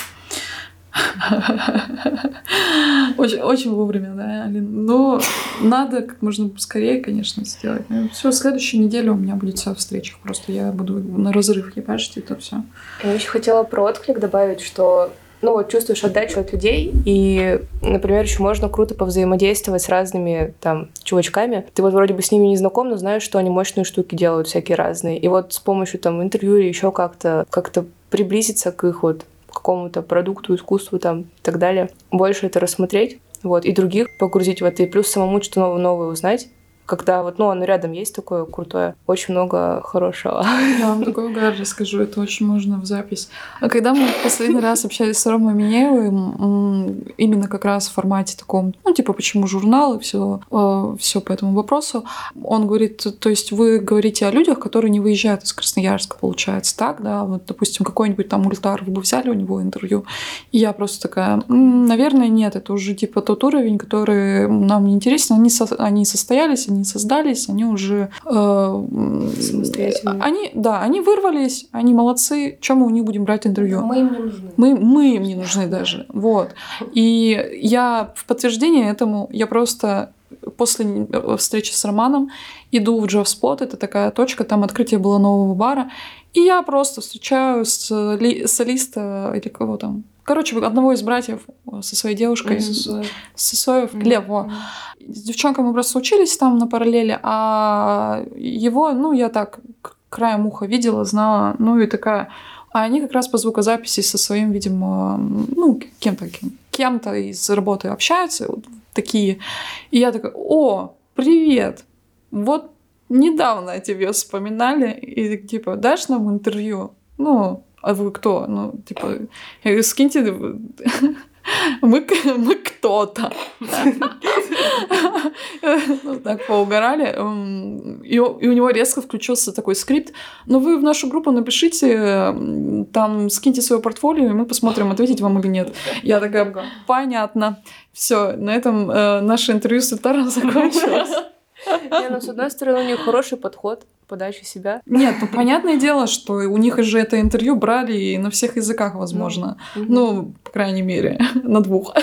Очень, очень вовремя, да, Алин. Но надо как можно скорее, конечно, сделать. Все, следующую неделю у меня будет вся в встречах. Просто я буду на разрыв ебашить это все. Я еще хотела про отклик добавить, что ну вот чувствуешь отдачу от людей, и, например, еще можно круто повзаимодействовать с разными там чувачками. Ты вот вроде бы с ними не знаком, но знаешь, что они мощные штуки делают всякие разные. И вот с помощью там интервью или еще как-то как-то приблизиться к их вот какому-то продукту, искусству там и так далее. Больше это рассмотреть, вот, и других погрузить в это, и плюс самому что-то новое, новое узнать когда вот, ну, оно рядом есть такое крутое, очень много хорошего. Я вам <laughs> такое гарри скажу, это очень можно в запись. А когда мы в последний раз общались с Ромой Минеевым, именно как раз в формате таком, ну, типа, почему журнал и все, э, все по этому вопросу, он говорит, то есть вы говорите о людях, которые не выезжают из Красноярска, получается, так, да, вот, допустим, какой-нибудь там Ультар, вы бы взяли у него интервью, и я просто такая, наверное, нет, это уже, типа, тот уровень, который нам не интересен, они, со они состоялись, они создались, они уже... Э, Они, да, они вырвались, они молодцы. Чем мы у них будем брать интервью? Мы им не нужны. Мы, мы им не нужны даже. Вот. И я в подтверждение этому, я просто после встречи с Романом иду в Джефф Спот, это такая точка, там открытие было нового бара, и я просто встречаю с солиста или кого там, короче, одного из братьев со своей девушкой, mm-hmm. Сосоев, mm-hmm. Лев, во. С девчонкой мы просто учились там на параллели, а его, ну, я так краем уха видела, знала, ну и такая... А они как раз по звукозаписи со своим, видимо, ну, кем-то, кем, кем-то из работы общаются, вот такие. И я такая, о, привет, вот недавно о тебе вспоминали, и типа, дашь нам интервью? Ну, а вы кто? Ну, типа, скиньте <laughs> мы, мы кто-то. <laughs> ну, так поугорали. И, и у него резко включился такой скрипт. Но вы в нашу группу напишите, там скиньте свое портфолио, и мы посмотрим, ответить вам или нет. Я такая, понятно. Все, на этом э, наше интервью с Итаром <laughs> закончилось. Не, ну, с одной стороны, у них хороший подход подачи себя. Нет, ну <laughs> понятное дело, что у них же это интервью брали и на всех языках, возможно. Ну, ну по крайней мере, <laughs> на двух.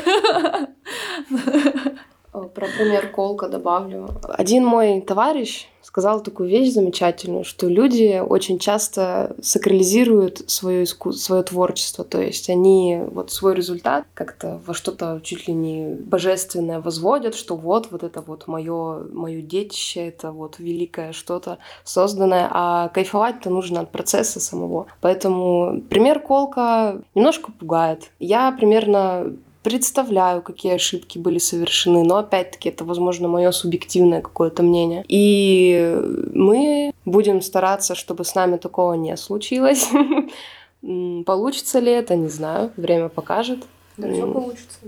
Про пример Колка добавлю. Один мой товарищ сказал такую вещь замечательную, что люди очень часто сакрализируют свое, иску... свое творчество, то есть они вот свой результат как-то во что-то чуть ли не божественное возводят, что вот, вот это вот мое, мое детище, это вот великое что-то созданное, а кайфовать-то нужно от процесса самого. Поэтому пример Колка немножко пугает. Я примерно представляю, какие ошибки были совершены, но опять-таки это, возможно, мое субъективное какое-то мнение. И мы будем стараться, чтобы с нами такого не случилось. <laughs> Получится ли это, не знаю, время покажет. Да, все получится.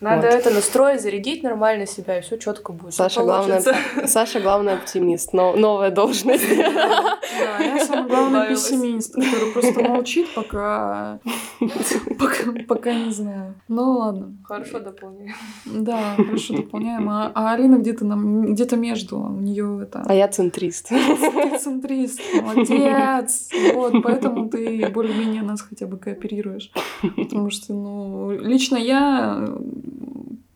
Надо вот. это настроить, зарядить нормально себя, и все четко будет. Саша, главное, Саша главный оптимист, но новая должность. Да, я самый главный пессимист, который просто молчит, пока, пока, пока не знаю. Ну ладно. Хорошо дополняем. Да, хорошо дополняем. А, а Алина где-то нам где-то между, у нее это. А я центрист. Ты центрист, молодец. Вот, поэтому ты более-менее нас хотя бы кооперируешь. Потому что, ну, лично я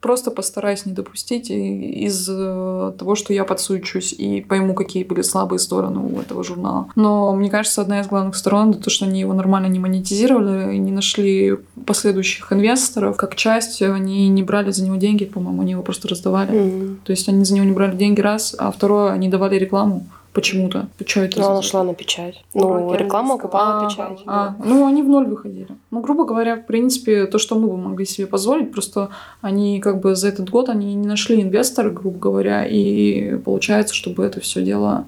просто постараюсь не допустить из э, того, что я подсуечусь и пойму, какие были слабые стороны у этого журнала. Но мне кажется, одна из главных сторон это то, что они его нормально не монетизировали, не нашли последующих инвесторов. Как часть они не брали за него деньги, по-моему, они его просто раздавали. Mm-hmm. То есть они за него не брали деньги раз, а второе, они давали рекламу почему-то. Что это? Ну, она шла на печать. Ну, ну реклама окупала а, печать. А, ну, они в ноль выходили. Ну, грубо говоря, в принципе, то, что мы бы могли себе позволить, просто они как бы за этот год они не нашли инвестора, грубо говоря, и получается, чтобы это все дело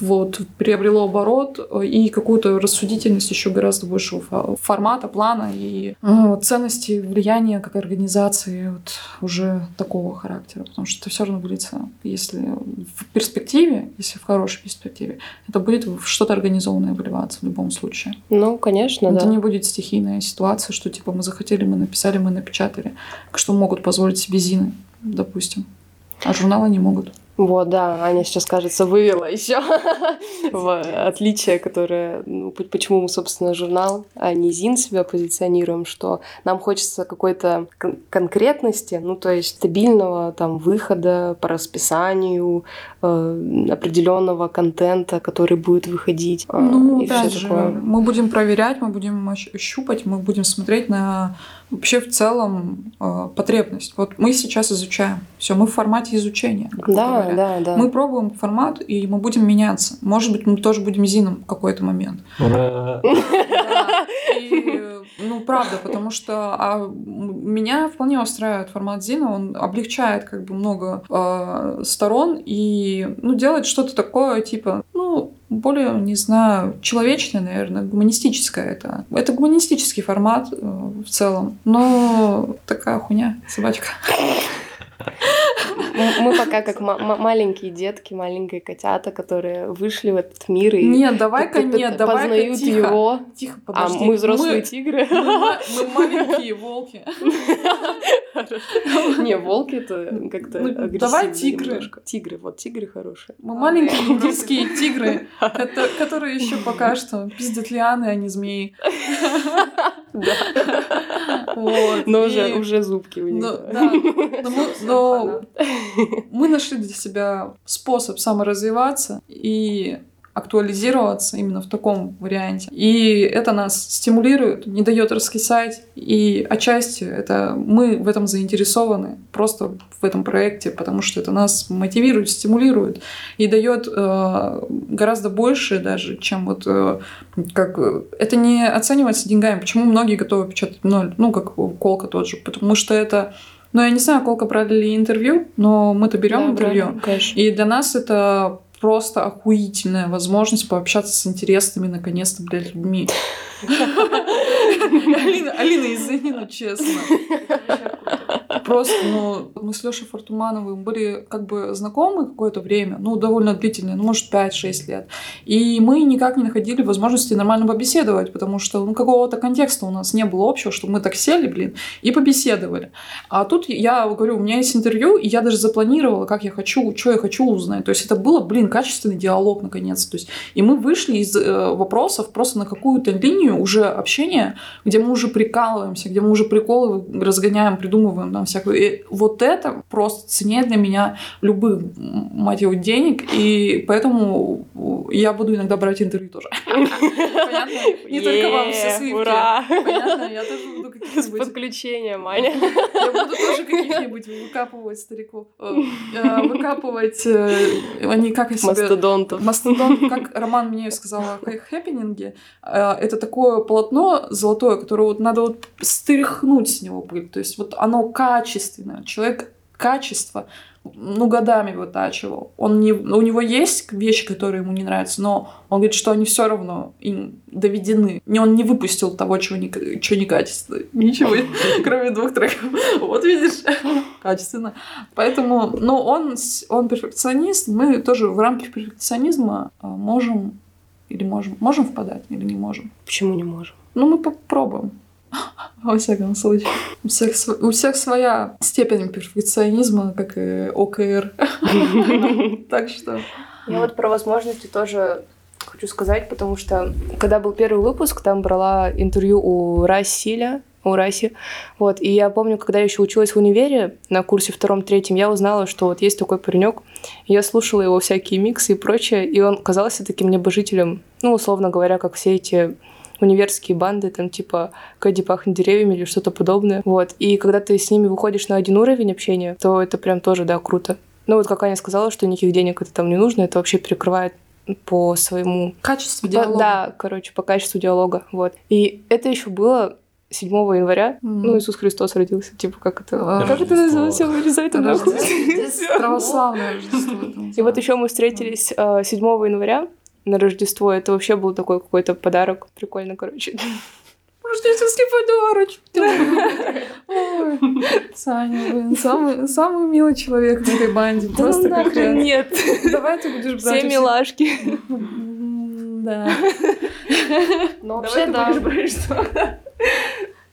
вот, приобрело оборот и какую-то рассудительность еще гораздо большего формата, плана и э, ценности, влияния как организации вот, уже такого характера. Потому что это все равно выльется, если в перспективе, если в хорошей перспективе, это будет что-то организованное выливаться в любом случае. Ну, конечно, это да. не будет стихийная ситуация, что типа мы захотели, мы написали, мы напечатали, что могут позволить себе Зины, допустим. А журналы не могут. Вот, да, Аня сейчас, кажется, вывела еще <laughs> в отличие, которое, ну, почему мы, собственно, журнал, а не ЗИН себя позиционируем, что нам хочется какой-то кон- конкретности, ну, то есть стабильного там выхода по расписанию, э, определенного контента, который будет выходить. э, Ну, и опять же, такое. мы будем проверять, мы будем щупать, мы будем смотреть на вообще в целом э, потребность. Вот мы сейчас изучаем. Все, мы в формате изучения. Да, говоря. да, да. Мы пробуем формат, и мы будем меняться. Может быть, мы тоже будем Зином в какой-то момент. Ура! Да. И, ну, правда, потому что а, меня вполне устраивает формат Зина. Он облегчает как бы много э, сторон и ну, делает что-то такое, типа, ну, более, не знаю, человечное, наверное, гуманистическое это. Это гуманистический формат э, в целом. Но такая хуйня, собачка. <laughs> Мы пока как ма- ма- маленькие детки, маленькие котята, которые вышли в этот мир и Нет, давай-ка, нет, давай-ка познают тихо. его. Тихо, А подожди. мы взрослые Мы- тигры. мы мы маленькие волки. <laughs> Не, волки это как-то Ну, давай тигры. немножко. Тигры, вот тигры хорошие. Мы маленькие индийские <laughs> тигры, кото- которые еще пока что пиздят лианы, а не змеи. <laughs> Вот. Но И- уже, уже зубки у них. Ну, да. да. Но мы, но <laughs> мы нашли для себя способ саморазвиваться и актуализироваться именно в таком варианте. И это нас стимулирует, не дает раскисать. И отчасти это мы в этом заинтересованы, просто в этом проекте, потому что это нас мотивирует, стимулирует и дает э, гораздо больше даже, чем вот э, как это не оценивается деньгами. Почему многие готовы печатать ноль? Ну, как Колка тот же. Потому что это ну, я не знаю, Колка брали ли интервью, но мы-то берем Да, интервью. правильно, конечно. И для нас это просто охуительная возможность пообщаться с интересными, наконец-то, блядь, людьми. <laughs> Алина, Алина, извини, но честно. Просто, ну, мы с Лешей Фортумановым были как бы знакомы какое-то время, ну, довольно длительное, ну, может, 5-6 лет. И мы никак не находили возможности нормально побеседовать, потому что, ну, какого-то контекста у нас не было общего, что мы так сели, блин, и побеседовали. А тут я говорю, у меня есть интервью, и я даже запланировала, как я хочу, что я хочу узнать. То есть это было, блин, качественный диалог, наконец. То есть, и мы вышли из э, вопросов просто на какую-то линию уже общения, где мы уже прикалываемся, где мы уже приколы разгоняем, придумываем там всякую. И вот это просто цене для меня любых, мать его, денег, и поэтому я буду иногда брать интервью тоже. Понятно? Не только вам все сливки. Понятно? Я тоже буду С каких-нибудь подключением, Аня. я буду тоже каких-нибудь выкапывать стариков. Э, э, Выкапывать... э, Они как я себе... Мастодонтов. Мастодон, как Роман мне сказал о хэ- хэппининге, это такое полотно золотое, которое вот надо вот стряхнуть с него пыль. То есть вот оно качественное. Человек качество ну, годами вытачивал. Он не, у него есть вещи, которые ему не нравятся, но он говорит, что они все равно им доведены. Не, он не выпустил того, чего не, чего не качественно. Ничего, <laughs> кроме двух треков. Вот видишь, <laughs> качественно. Поэтому, ну, он, он перфекционист, мы тоже в рамках перфекционизма а, можем или можем, можем впадать или не можем. Почему не можем? Ну, мы попробуем. Во всяком случае. У всех, у всех своя степень перфекционизма, как и ОКР. <laughs> Так что... Я вот про возможности тоже хочу сказать, потому что когда был первый выпуск, там брала интервью у Расиля, у Раси. Вот. И я помню, когда я еще училась в универе на курсе втором-третьем, я узнала, что вот есть такой паренек. Я слушала его всякие миксы и прочее, и он казался таким небожителем, ну, условно говоря, как все эти универские банды, там типа «Кэдди пахнет деревьями» или что-то подобное. Вот. И когда ты с ними выходишь на один уровень общения, то это прям тоже, да, круто. Ну вот как Аня сказала, что никаких денег это там не нужно, это вообще перекрывает по своему... Качество по- диалога. да, короче, по качеству диалога. Вот. И это еще было 7 января, Мгм. ну, Иисус Христос родился, типа, как это, А, как это называется, вырезай это нахуй. Православное Рождество. И вот еще мы встретились э, 7 января на Рождество, это вообще был такой какой-то подарок, прикольно, короче. Рождественский подарочек. <laughs> Саня, блин, <laughs> самый, самый милый человек в этой банде. Просто Ну нахрен капец. нет, Давай ты будешь брать все милашки. Да. <laughs> Ну, вообще, да.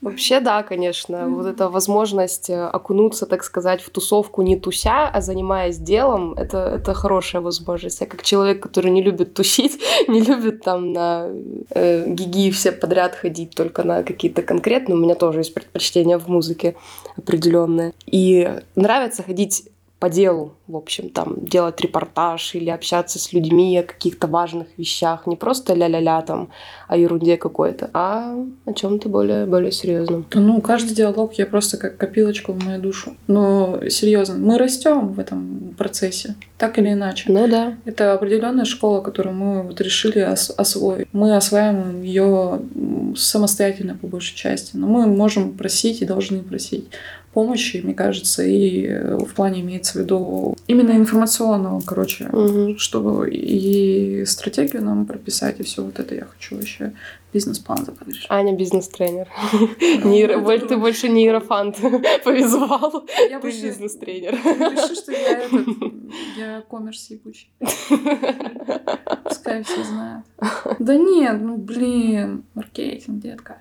Вообще, да, конечно. Вот эта возможность э, окунуться, так сказать, в тусовку не туся, а занимаясь делом, это, это хорошая возможность. Я как человек, который не любит тусить, <laughs> не любит там на э, гиги все подряд ходить, только на какие-то конкретные, у меня тоже есть предпочтения в музыке определенные. И нравится ходить по делу, в общем, там, делать репортаж или общаться с людьми о каких-то важных вещах, не просто ля-ля-ля там, о ерунде какой-то, а о чем-то более, более серьезном. Ну, каждый диалог я просто как копилочку в мою душу. Но серьезно, мы растем в этом процессе, так или иначе. Ну да. Это определенная школа, которую мы вот решили ос- освоить. Мы осваиваем ее самостоятельно по большей части, но мы можем просить и должны просить помощи, мне кажется, и э, в плане имеется в виду именно информационного, короче, Мгм. чтобы и стратегию нам прописать, и все вот это я хочу вообще бизнес-план закадрить. Аня бизнес-тренер. <laughs> Боль- <laughs> Ты больше не иерофант по визуалу, Я ты бизнес-тренер. Реши, что я этот, я коммерс ебучий. Пускай все знают. <laughs> Да нет, ну блин, маркетинг, детка.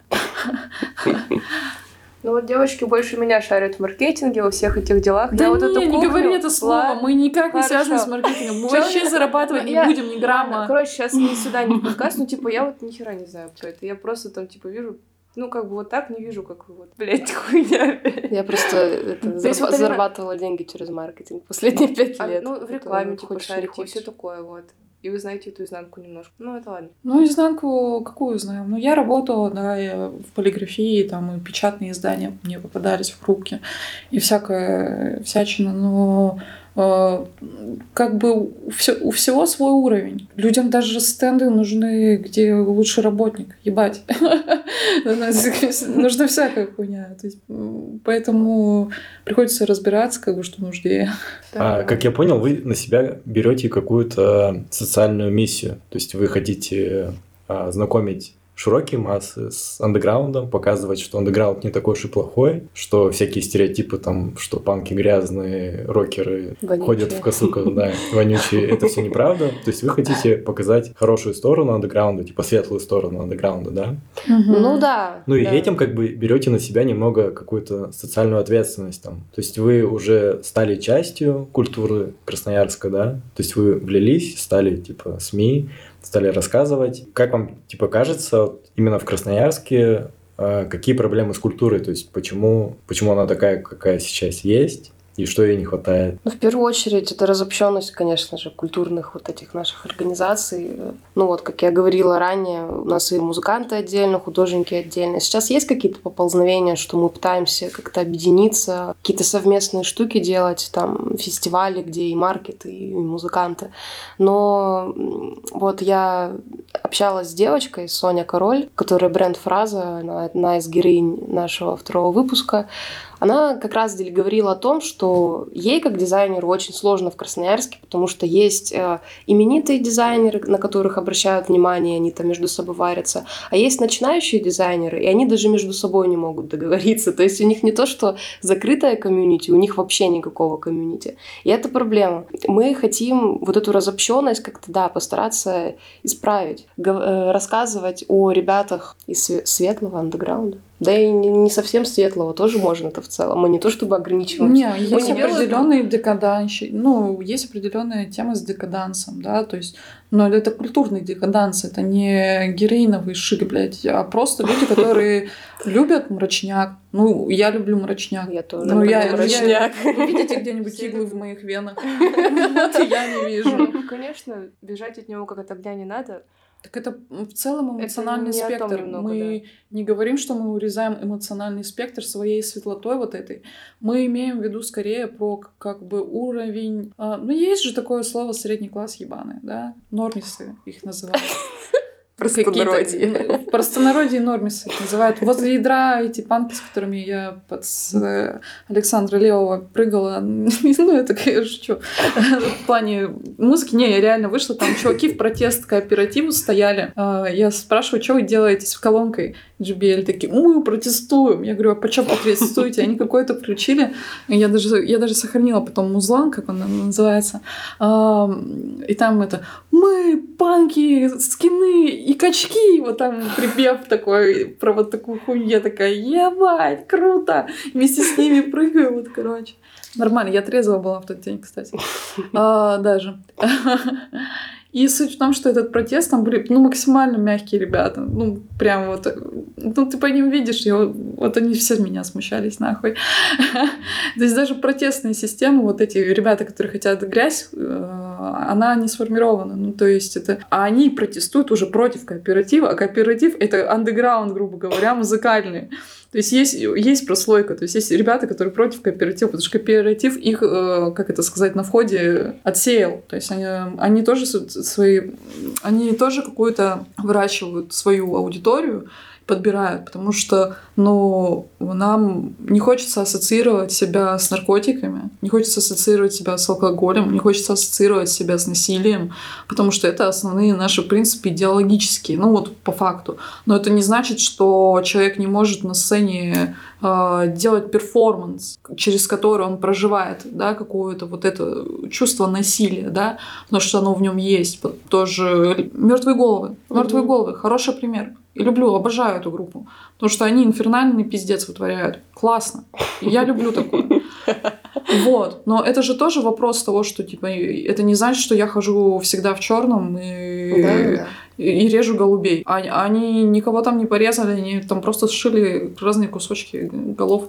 Ну вот девочки больше меня шарят в маркетинге, во всех этих делах. Да Я вот не, эту не кухню, говори это слово, ладно. мы никак не Хорошо. связаны с маркетингом. Мы вообще зарабатывать не будем ни грамма. Короче, сейчас не <laughs> сюда, не в подкаст, ну типа я вот ни хера не знаю, кто это. Я просто там типа вижу, ну как бы вот так не вижу, как вы вот, блядь, <laughs> хуйня. опять. Я просто это, зараб- вот зарабатывала деньги через маркетинг последние пять А, лет. ну в рекламе типа не шарите и все такое вот. И вы знаете эту изнанку немножко. Ну это ладно. Ну, изнанку какую знаем? Ну, я работала, да, я в полиграфии, там и печатные издания мне попадались в руки, и всякое всячина, но как бы у, всего свой уровень. Людям даже стенды нужны, где лучший работник. Ебать. <laughs> Нужна всякая хуйня. Поэтому приходится разбираться, как бы, что нужнее. А, как я понял, вы на себя берете какую-то социальную миссию. То есть вы хотите а, знакомить широкие массы с андеграундом, показывать, что андеграунд не такой уж и плохой, что всякие стереотипы там, что панки грязные, рокеры Вонючие. ходят в косуках, да, вонючие, это все неправда. То есть вы хотите показать хорошую сторону андеграунда, типа светлую сторону андеграунда, да? Ну да. Ну и этим как бы берете на себя немного какую-то социальную ответственность там. То есть вы уже стали частью культуры Красноярска, да? То есть вы влились, стали типа СМИ, стали рассказывать. Как вам типа кажется, именно в Красноярске э, какие проблемы с культурой? То есть почему, почему она такая, какая сейчас есть? И что ей не хватает? Ну, в первую очередь, это разобщенность, конечно же, культурных вот этих наших организаций. Ну, вот, как я говорила ранее, у нас и музыканты отдельно, художники отдельно. Сейчас есть какие-то поползновения, что мы пытаемся как-то объединиться, какие-то совместные штуки делать, там, фестивали, где и маркеты, и музыканты. Но вот я общалась с девочкой, Соня Король, которая бренд-фраза, она одна из героинь нашего второго выпуска. Она как раз говорила о том, что ей как дизайнеру очень сложно в Красноярске, потому что есть э, именитые дизайнеры, на которых обращают внимание, они там между собой варятся, а есть начинающие дизайнеры, и они даже между собой не могут договориться. То есть у них не то, что закрытая комьюнити, у них вообще никакого комьюнити. И это проблема. Мы хотим вот эту разобщенность как-то, да, постараться исправить, э, рассказывать о ребятах из све- светлого андеграунда. Да и не, совсем светлого тоже можно это в целом. Мы не то чтобы ограничиваемся. Не, есть делаем- определенные декаданщи. Ну, есть определенная тема с декадансом, да, то есть, но это культурный декаданс, это не героиновый шик, блядь, а просто люди, <laughs> которые любят мрачняк. Ну, я люблю мрачняк. Я тоже. Ну, я, люблю я- мрачняк. вы видите <laughs> где-нибудь иглы в моих венах? <laughs> Вот я не вижу. Конечно, бежать от него как от огня не надо. Так это в целом Это эмоциональный не о том спектр. немного, мы не говорим, что мы урезаем эмоциональный спектр своей светлотой вот этой. Мы имеем в виду скорее про как бы уровень... а, ну, есть же такое слово средний класс ебаный, да? Нормисы их называют. <laughs> Простонародье. какие-то- В простонародье нормисы их называют. Возле ядра эти панки, с которыми я под э, Александра Левого прыгала, <laughs> ну, это, я шучу. В плане музыки, не, я реально вышла, там чуваки в протест кооперативу стояли. А, Я спрашиваю, что вы делаете с колонкой JBL? Такие, мы протестуем. Я говорю, а по чем протестуете? Они какой-то включили. Я даже, я даже сохранила потом музлан, как он называется. И там это, мы панки, скины и качки. Вот там припев такой про вот такую хуйню. Я такая, ебать, круто. Вместе с ними прыгаю, вот, короче. Нормально, я трезвая была в тот день, кстати. А, даже. И суть в том, что этот протест, там были, ну, максимально мягкие ребята. Ну, прям вот, ну, ты по ним видишь, я, вот они все меня смущались, нахуй. <laughs> То есть даже протестная система, вот эти ребята, которые хотят грязь, э, она не сформирована. Ну, то есть это... А они протестуют уже против кооператива, а кооператив — это андеграунд, грубо говоря, музыкальный. То есть есть, есть прослойка, то есть есть ребята, которые против кооператива, потому что кооператив их, э, как это сказать, на входе отсеял. То есть они, они тоже свои, они тоже какую-то выращивают свою аудиторию, подбирают, потому что, ну, нам не хочется ассоциировать себя с наркотиками, не хочется ассоциировать себя с алкоголем, не хочется ассоциировать себя с насилием, потому что это основные наши принципы идеологические, ну вот по факту. Но это не значит, что человек не может на сцене э, делать перформанс, через который он проживает, да, какое-то вот это чувство насилия, да, потому что оно в нем есть. Тоже мертвые головы, мертвые Мгм. головы, хороший пример. И люблю, обожаю эту группу. Потому что они инфернальный пиздец вытворяют. Классно. Я люблю такое. Вот. Но это же тоже вопрос того, что типа это не значит, что я хожу всегда в черном и, Да-да-да. и, и режу голубей. А- Они никого там не порезали, они там просто сшили разные кусочки голов.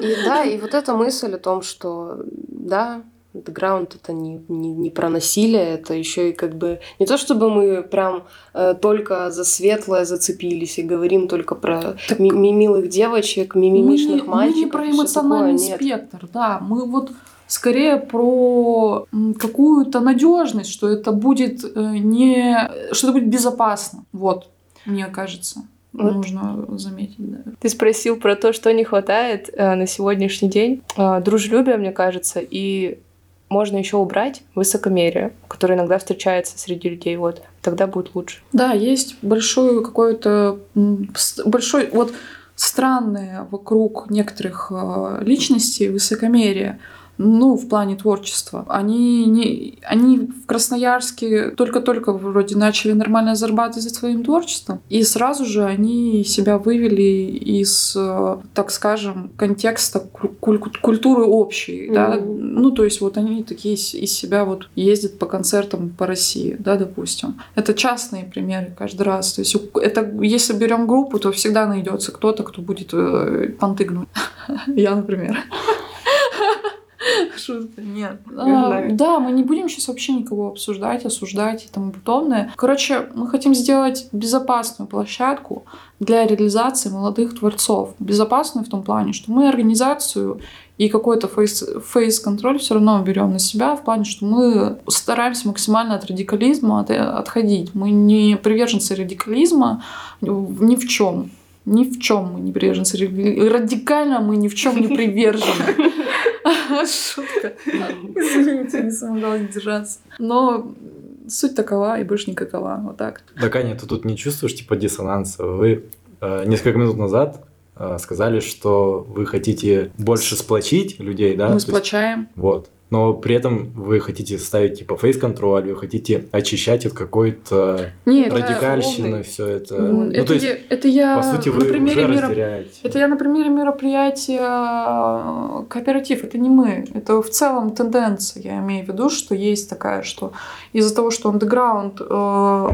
И да, и вот эта мысль о том, что да, Underground это не, не, не про насилие, это еще и как бы не то, чтобы мы прям э, только за светлое зацепились и говорим только про Так ми- ми- милых девочек, Мы не, мимимишных мы мальчиков. не про эмоциональный такое, нет. спектр, да. Мы вот скорее про какую-то надежность, что это будет э, не, что это будет безопасно. Вот, мне кажется, Вот. нужно заметить, да. Ты спросил про то, что не хватает э, на сегодняшний день. Э, дружелюбие, мне кажется, и можно еще убрать высокомерие, которое иногда встречается среди людей. Вот тогда будет лучше. Да, есть м, с- большой вот странное вокруг некоторых э, личностей высокомерие. Ну, в плане творчества. Они, не, они в Красноярске только-только вроде начали нормально зарабатывать своим творчеством. И сразу же они себя вывели из, э, так скажем, контекста куль- куль- культуры общей. Да? Мгм. Ну, то есть вот они такие из себя вот ездят по концертам по России, да, допустим. Это частные примеры каждый раз. То есть это, если берем группу, то всегда найдется кто-то, кто будет э, понты гнуть. <laughs> Я, например. Шутка, нет. А. Да, мы не будем сейчас вообще никого обсуждать, осуждать и тому подобное. Короче, мы хотим сделать безопасную площадку для реализации молодых творцов. Безопасную в том плане, что мы организацию и какой-то фейс, фейс-контроль все равно берем на себя в плане, что мы стараемся максимально от радикализма от- отходить. Мы не приверженцы радикализма ни в чем. Ни в чем мы не приверженцы. Ради- Радикально мы ни в чем не <laughs> привержены. <laughs> Шутка. Извините, не смогла сдержаться. Но суть такова и больше никакова. Вот так. Так, Аня, ты тут не чувствуешь типа диссонанса? Вы э, несколько минут назад э, сказали, что вы хотите больше сплочить людей, да? Мы То есть- сплочаем. Вот. Но при этом вы хотите ставить типа фейс-контроль, вы хотите очищать от какой-то Нет, радикальщины, все это. Ну, это, то есть, я, это я по сути, на вы примере уже мира- разделяете. Это я на примере мероприятия э, кооператив. Это не мы. Это в целом тенденция. Я имею в виду, что есть такая, что из-за того, что андеграунд э,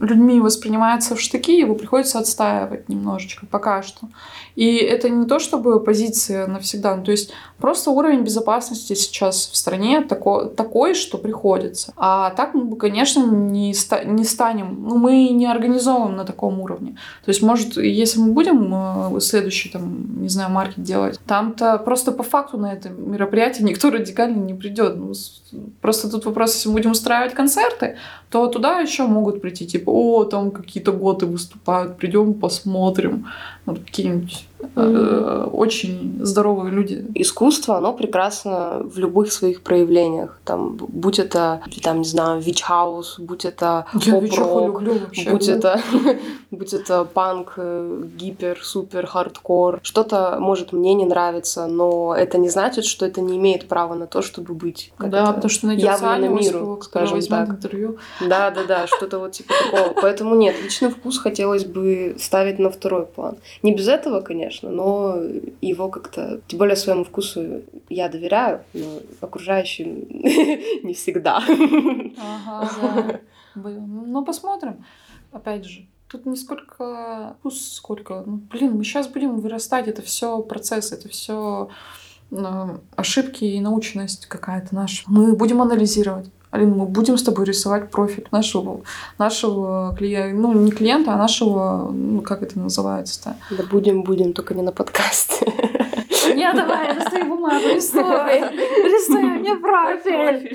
людьми воспринимается в штыки, его приходится отстаивать немножечко пока что. И это не то, чтобы позиция навсегда. Ну, то есть просто уровень безопасности сейчас в стране такой, такой, что приходится. А так мы бы, конечно, не, ста- не станем, ну, мы не организовываем на таком уровне. То есть, может, если мы будем э, следующий, там, не знаю, маркет делать, там-то просто по факту на это мероприятие никто радикально не придет. Ну, просто тут вопрос, если мы будем устраивать концерты, то туда еще могут прийти, типа, о, там какие-то готы выступают, придем посмотрим. Ну, какие-нибудь mm-hmm. очень здоровые люди. Искусство, оно прекрасно в любых своих проявлениях. Там, будь это, там, не знаю, вич-хаус, будь это Я люблю вообще. Будь это, <laughs> будь это панк, э, гипер, супер, хардкор. Что-то может мне не нравиться, но это не значит, что это не имеет права на то, чтобы быть. Да, потому что найдется на миру, скажем так. интервью. Да, да, да, что-то вот типа такого. Поэтому нет, личный вкус хотелось бы ставить на второй план. Не без этого, конечно, но его как-то, тем более своему вкусу я доверяю, но окружающим <laughs> не всегда. Ага, да. Ну, посмотрим. Опять же, тут не сколько вкус, сколько. Ну, блин, мы сейчас будем вырастать, это все процесс, это все ну, ошибки и научность какая-то наша. Мы будем анализировать. Алина, мы будем с тобой рисовать профиль нашего, нашего клиента, ну, не клиента, а нашего, ну, как это называется-то? Да будем, будем, только не на подкасте. Не, давай, достаю бумагу, рисуй. Рисуй мне профиль.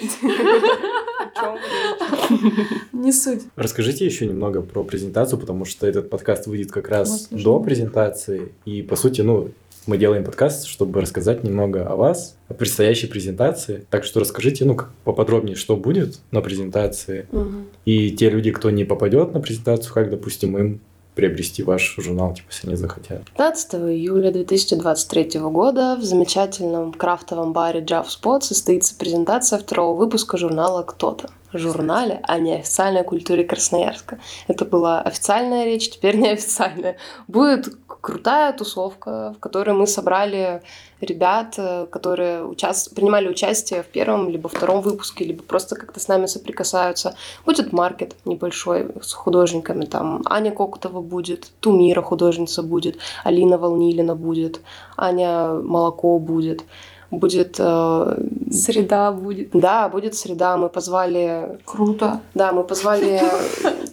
Не суть. Расскажите еще немного про презентацию, потому что этот подкаст выйдет как раз до презентации. И, по сути, ну, мы делаем подкаст, чтобы рассказать немного о вас, о предстоящей презентации. Так что расскажите, ну, поподробнее, что будет на презентации. Угу. И те люди, кто не попадет на презентацию, как, допустим, им приобрести ваш журнал, типа, если они захотят. 15 июля 2023 года в замечательном крафтовом баре Jav Spot состоится презентация второго выпуска журнала «Кто-то» журнале о неофициальной культуре Красноярска. Это была официальная речь, теперь неофициальная. Будет крутая тусовка, в которой мы собрали ребят, э, которые участ... принимали участие в первом либо втором выпуске, либо просто как-то с нами соприкасаются. Будет маркет небольшой с художниками, там Аня Кокотова будет, Тумира художница будет, Алина Волнилина будет, Аня Молоко будет будет... Э, среда будет. Да, будет среда. Мы позвали... Круто. Да, мы позвали,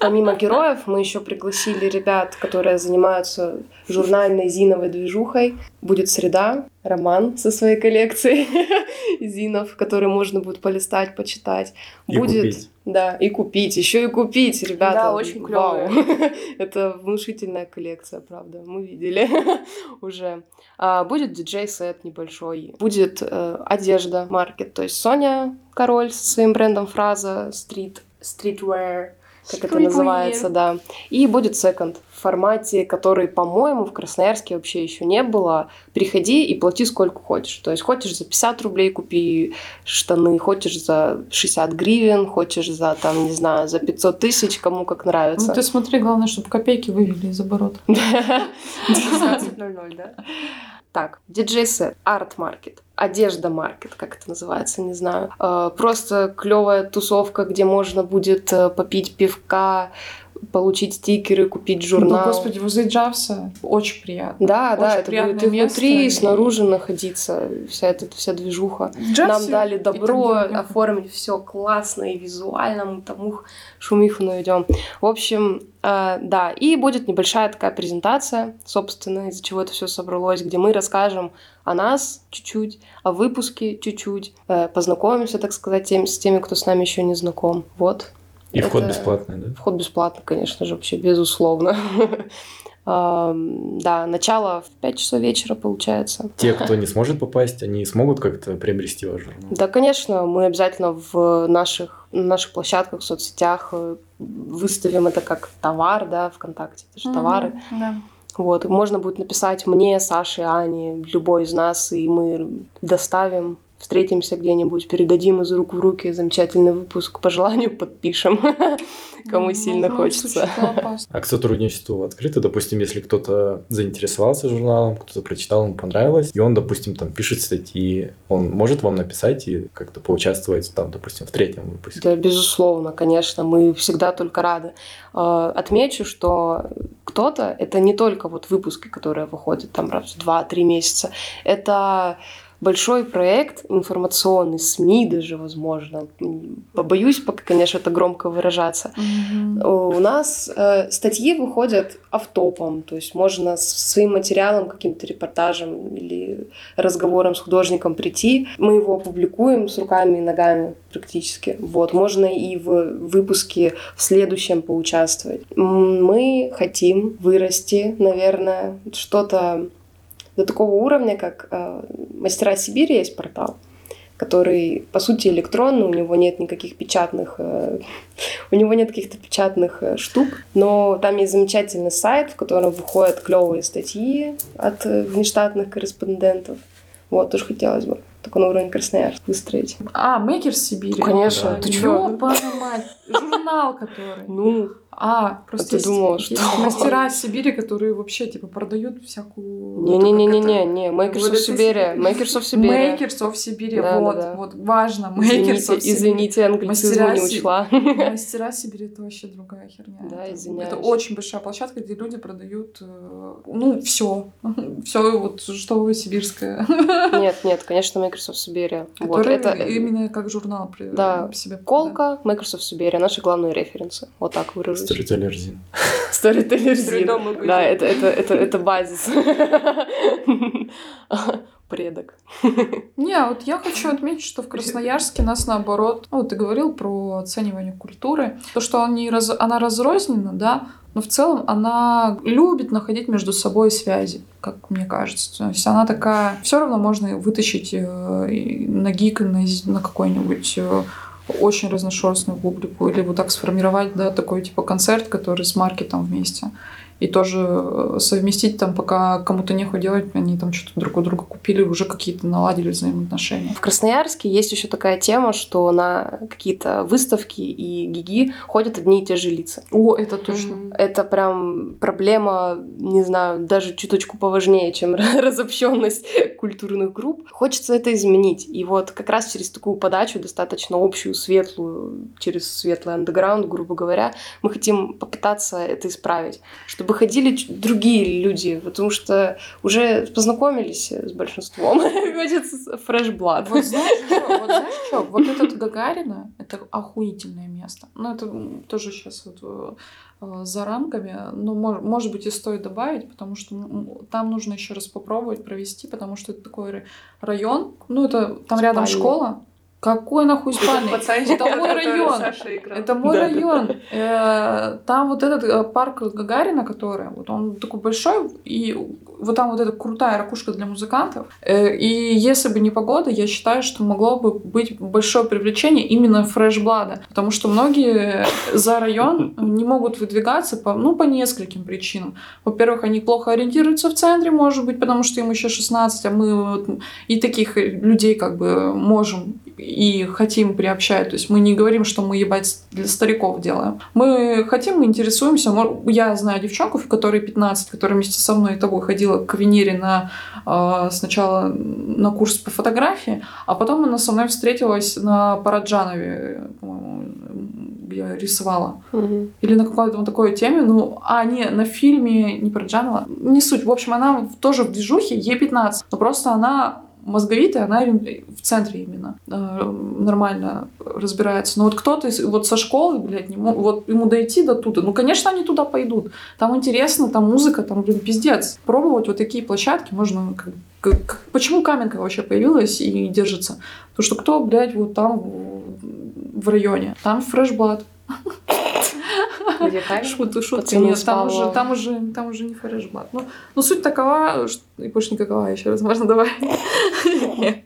помимо героев, мы еще пригласили ребят, которые занимаются журнальной зиновой движухой. Будет среда, роман со своей коллекцией <laughs> зинов, который можно будет полистать, почитать. И будет, купить. да, и купить, еще и купить, ребята. Да, очень Вау. <laughs> Это внушительная коллекция, правда, мы видели <laughs> уже. А, будет диджей-сет небольшой, будет э, одежда, маркет, то есть Соня Король со своим брендом Фраза, стрит, streetwear, как это называется, да. И будет секонд формате, который, по-моему, в Красноярске вообще еще не было. Приходи и плати сколько хочешь. То есть хочешь за 50 рублей купи штаны, хочешь за 60 гривен, хочешь за, там, не знаю, за 500 тысяч, кому как нравится. Ну ты смотри, главное, чтобы копейки вывели из оборота. <laughs> 16.00, да? Так, диджей-сет, арт-маркет, одежда-маркет, как это называется, не знаю. Э, Просто клевая тусовка, где можно будет э, попить пивка, получить стикеры, купить журнал. Ну, господи, возле Джавса очень приятно. Да, Очень да, это будет и внутри, и снаружи находиться, вся эта вся движуха. Джавсе Нам дали добро оформить все классно и визуально, мы там ух, шумиху наведем. В общем, э, да, и будет небольшая такая презентация, собственно, из-за чего это все собралось, где мы расскажем о нас чуть-чуть, о выпуске чуть-чуть, э, познакомимся, так сказать, тем- с теми, кто с нами еще не знаком. Вот. И вход Это- бесплатный, да? Вход бесплатно, конечно же, вообще, безусловно. <laughs> Да, начало в 5 часов вечера получается. Те, кто не сможет попасть, они смогут как-то приобрести ваш журнал? Да, конечно, мы обязательно в наших, на наших площадках, в соцсетях э, выставим это как товар, да, ВКонтакте, это же Мгм, товары. Да. Вот, можно будет написать мне, Саше, Ане, любой из нас, и мы доставим, встретимся где-нибудь, передадим из рук в руки замечательный выпуск, по желанию подпишем, <laughs> кому сильно хочется. А к сотрудничеству открыто, допустим, если кто-то заинтересовался журналом, кто-то прочитал, ему понравилось, и он, допустим, там пишет статьи, он может вам написать и как-то поучаствовать там, допустим, в третьем выпуске. Да, безусловно, конечно, мы всегда только рады. Э, Отмечу, что кто-то это не только вот выпуски, которые выходят там раз в два-три месяца, это большой проект информационный, СМИ даже, возможно. Побоюсь пока, конечно, это громко выражаться. У нас э, статьи выходят автопом, то есть можно с своим материалом, каким-то репортажем или разговором с художником прийти. Мы его опубликуем с руками и ногами практически. Вот. Можно и в выпуске в следующем поучаствовать. Мы хотим вырасти, наверное, что-то до такого уровня, как э, «Мастера Сибири» есть портал, который, по сути, электронный, у него нет никаких печатных, э, <laughs> у него нет каких-то печатных э, штук, но там есть замечательный сайт, в котором выходят клевые статьи от э, внештатных корреспондентов. Вот, тоже хотелось бы такой на уровень Красноярск выстроить. А, Мейкер Сибири. Конечно, Да. ты чё? Ёбаная мать. Журнал, который. Ну, А, просто ты есть- думала, есть что? мастера Сибири, которые вообще, типа, продают всякую... не-не-не-не-не, не, Makers of Siberia, Makers of Siberia. Makers of Сибири, Да, да, вот, да. вот, важно, Makers of Извините, Сибири. извините, англицизма Мастера не учла. <laughs> <laughs> Мастера Сибири это вообще другая херня. Да, Это- извиняюсь. Это очень большая площадка, где люди продают, э, ну, все. <laughs> Все вот что сибирское. Нет, нет, конечно, Makers of Siberia. Вот, это именно как журнал при Да. себе. Колка, Makers of Siberia, наши главные референсы. Вот так выражусь. Storyteller Zin. <laughs> Storyteller Zin. Да, это, это, это, это базис. <laughs> Предок. Не, вот я хочу отметить, что в Красноярске нас наоборот, ну, ты говорил про оценивание культуры, то, что он не раз- она разрознена, да, но в целом она любит находить между собой связи, как мне кажется. То есть она такая, все равно можно вытащить на гик, на, на какой-нибудь э, очень разношерстную публику, или вот так сформировать, да, такой типа концерт, который с маркетом вместе. И тоже э, совместить там, пока кому-то нехуй делать, они там что-то друг у друга купили, уже какие-то наладили взаимоотношения. В Красноярске есть еще такая тема, что на какие-то выставки и гиги ходят одни и те же лица. О, это точно. Это прям проблема, не знаю, даже чуточку поважнее, чем <laughs> разобщенность культурных групп. Хочется это изменить. И вот как раз через такую подачу, достаточно общую, светлую, через светлый андеграунд, грубо говоря, мы хотим попытаться это исправить. Чтобы ходили ч- другие люди, потому что уже познакомились с большинством. <laughs> Хочется фреш блад. Вот знаешь <laughs> что? Вот знаешь что? Вот этот Гагарина, это охуительное место. Ну, это тоже сейчас вот э, за рамками, но мож- может быть и стоит добавить, потому что там нужно еще раз попробовать провести, потому что это такой ра- район, ну это там рядом школа. Какой нахуй? Пацанчик, Это мой район. Это мой район. Там вот этот э, парк Гагарина, который, вот он такой большой, и вот там вот эта крутая ракушка для музыкантов. Э, И если бы не погода, я считаю, что могло бы быть большое привлечение именно фрешблада, потому что многие за район не могут выдвигаться по, ну, по нескольким причинам. Во-первых, они плохо ориентируются в центре, может быть, потому что им еще 16, а мы вот и таких людей как бы можем и хотим приобщать. То есть мы не говорим, что мы ебать для стариков делаем. Мы хотим, мы интересуемся. Я знаю девчонку, которой 15, которая вместе со мной и тобой ходила к Венере на э, сначала на курс по фотографии, а потом она со мной встретилась на Параджанове, по-моему, я рисовала. Мгм. Или на какой-то вот такой теме. Ну, а, не, на фильме не про Джанова. Не суть. В общем, она тоже в движухе, ей 15. Но просто она мозговитая, она в центре именно э, нормально разбирается. Но вот кто-то вот со школы, блядь, не мо- вот ему дойти до туда, ну, конечно, они туда пойдут. Там интересно, там музыка, там, блин, пиздец. Пробовать вот такие площадки можно как почему Каменка вообще появилась и держится? Потому что кто, блядь, вот там в- районе? Там фрешблад. <laughs> Шутка. Пацаны Нет, там уже, там уже, там уже не фрешблад. Ну, ну, суть такова, что... и больше никакова, еще раз можно добавить. Нет.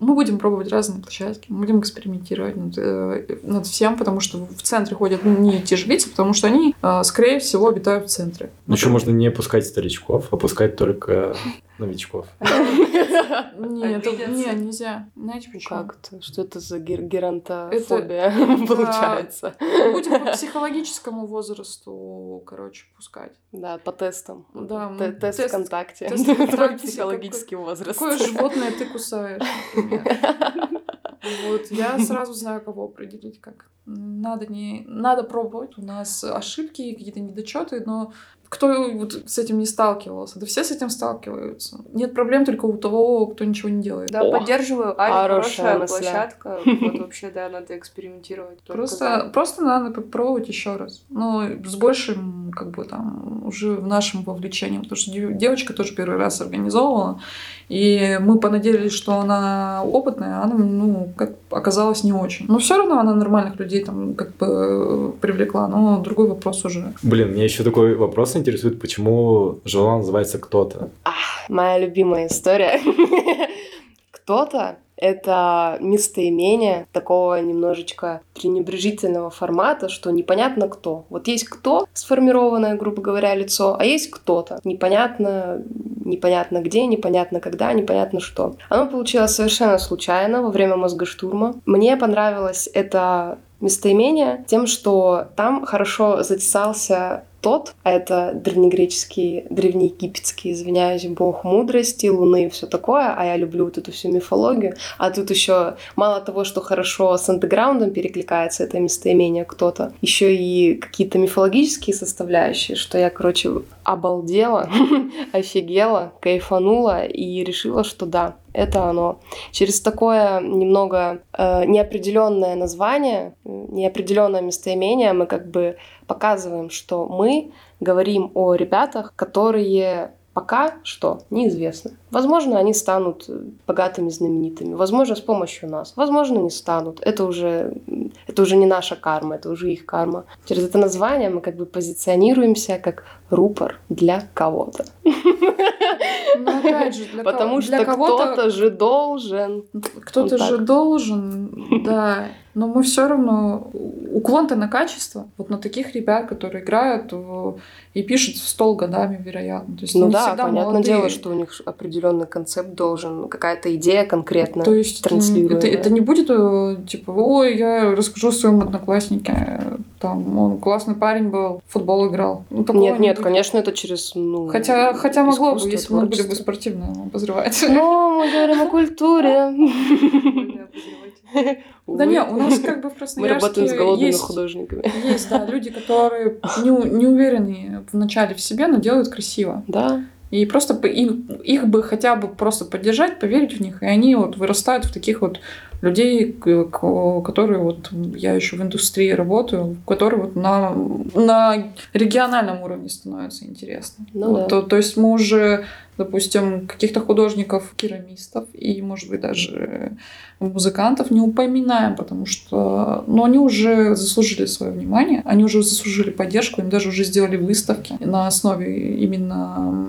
Мы будем пробовать разные площадки, мы будем экспериментировать над, э, над всем, потому что в центре ходят не те же лица, потому что они, э, скорее всего, обитают в центре. Ну, еще можно не пускать старичков, а пускать только новичков. <laughs> Нет, не, нельзя. Знаете почему? Как это? Что это за гер- геронтофобия <laughs> получается? Будем по психологическому возрасту, короче, пускать. Да, по тестам. Да, ну, Тест ВКонтакте. тест Твой психологический возраст. Какое животное ты кусаешь, например? Вот, я сразу знаю, кого определить как. Надо не надо пробовать. У нас ошибки, какие-то недочеты, но кто вот с этим не сталкивался? Да все с этим сталкиваются. Нет проблем только у того, кто ничего не делает. Да, О, поддерживаю. Аня хорошая хорошая площадка. <laughs> Вот вообще, да, надо экспериментировать. Просто, просто надо попробовать еще раз. Но с большим, как бы там, уже в нашем вовлечением. Потому что дев- девочка тоже первый раз организовывала. И мы понадеялись, что она опытная, а она, ну, как оказалось, не очень. Но все равно она нормальных людей там как бы привлекла. Но другой вопрос уже. Блин, меня еще такой вопрос интересует, почему журнал называется «Кто-то». Моя любимая история. <laughs> Кто-то — это местоимение такого немножечко пренебрежительного формата, что непонятно кто. Вот есть кто, сформированное, грубо говоря, лицо, а есть кто-то. Непонятно, непонятно где, непонятно когда, непонятно что. Оно получилось совершенно случайно во время мозгоштурма. Мне понравилось это местоимение тем, что там хорошо затесался тот, а это древнегреческий, древнеегипетский, извиняюсь, бог мудрости, луны и все такое, а я люблю вот эту всю мифологию. А тут еще мало того, что хорошо с андеграундом перекликается это местоимение кто-то, еще и какие-то мифологические составляющие, что я, короче, обалдела, <laughs> офигела, кайфанула и решила, что да, это оно. Через такое немного э, неопределенное название, неопределенное местоимение мы как бы показываем, что мы говорим о ребятах, которые пока что неизвестны. Возможно, они станут богатыми, знаменитыми. Возможно, с помощью нас. Возможно, не станут. Это уже, это уже не наша карма, это уже их карма. Через это название мы как бы позиционируемся как рупор для кого-то. Но опять же, для Потому кого- что для кого-то кто-то же должен. Кто-то Вот же должен, <laughs> да. Но мы все равно уклон-то на качество. Вот на таких ребят, которые играют в- и пишут в стол годами, вероятно. То есть Ну да, всегда понятное молодые. дело, что у них определенный концепт должен, какая-то идея конкретно То есть это, не- транслируемая. это, это не будет э, типа, ой, я расскажу своему однокласснике, там он классный парень был, в футбол играл. Ну, Нет, не нет, будет. конечно, это через, ну, Хотя, хотя могло бы, если бы мы были бы спортивные обозреватели. Но мы говорим о культуре. Да не, у нас как бы в Мы Красноярске работаем с голодными есть художниками. Есть, да, люди, которые не, не уверены в начале в себе, но делают красиво. Да. И просто им- их бы хотя бы просто поддержать, поверить в них, и они вот вырастают в таких вот людей, которые вот я еще в индустрии работаю, которые вот на, на региональном уровне становятся интересны. Ну Вот, да. то, то есть мы уже, допустим, каких-то художников, керамистов и, может быть, даже музыкантов не упоминаем, потому что ну, они уже заслужили свое внимание, они уже заслужили поддержку, им даже уже сделали выставки на основе именно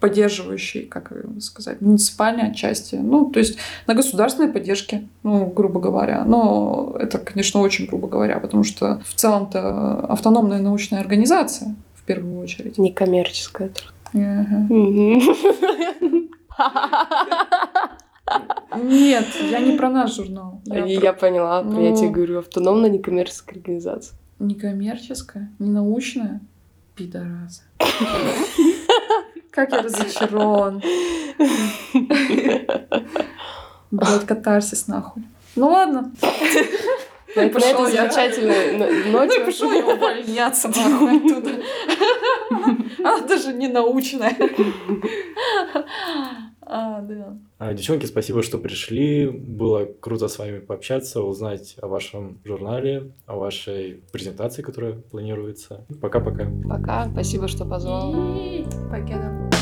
поддерживающей, как сказать, муниципальной отчасти. Ну, то есть на государственной поддержке, ну, грубо говоря. Но это, конечно, очень грубо говоря, потому что в целом-то автономная научная организация в первую очередь. Некоммерческая. Нет, я не про наш журнал. Я про поняла, я тебе Ну. говорю, автономная некоммерческая организация. некоммерческая, не научная. Пидорасы. <laughs> Как я разочарован. Блять, катарсис нахуй. Ну ладно. На на пошёл этой я. замечательной но- Ну и пошел я увольняться оттуда. Она даже не научная. А, да. А, Девчонки, спасибо, что пришли. Было круто с вами пообщаться, узнать о вашем журнале, о вашей презентации, которая планируется. Пока-пока. Пока, спасибо, что позвал. Покеда.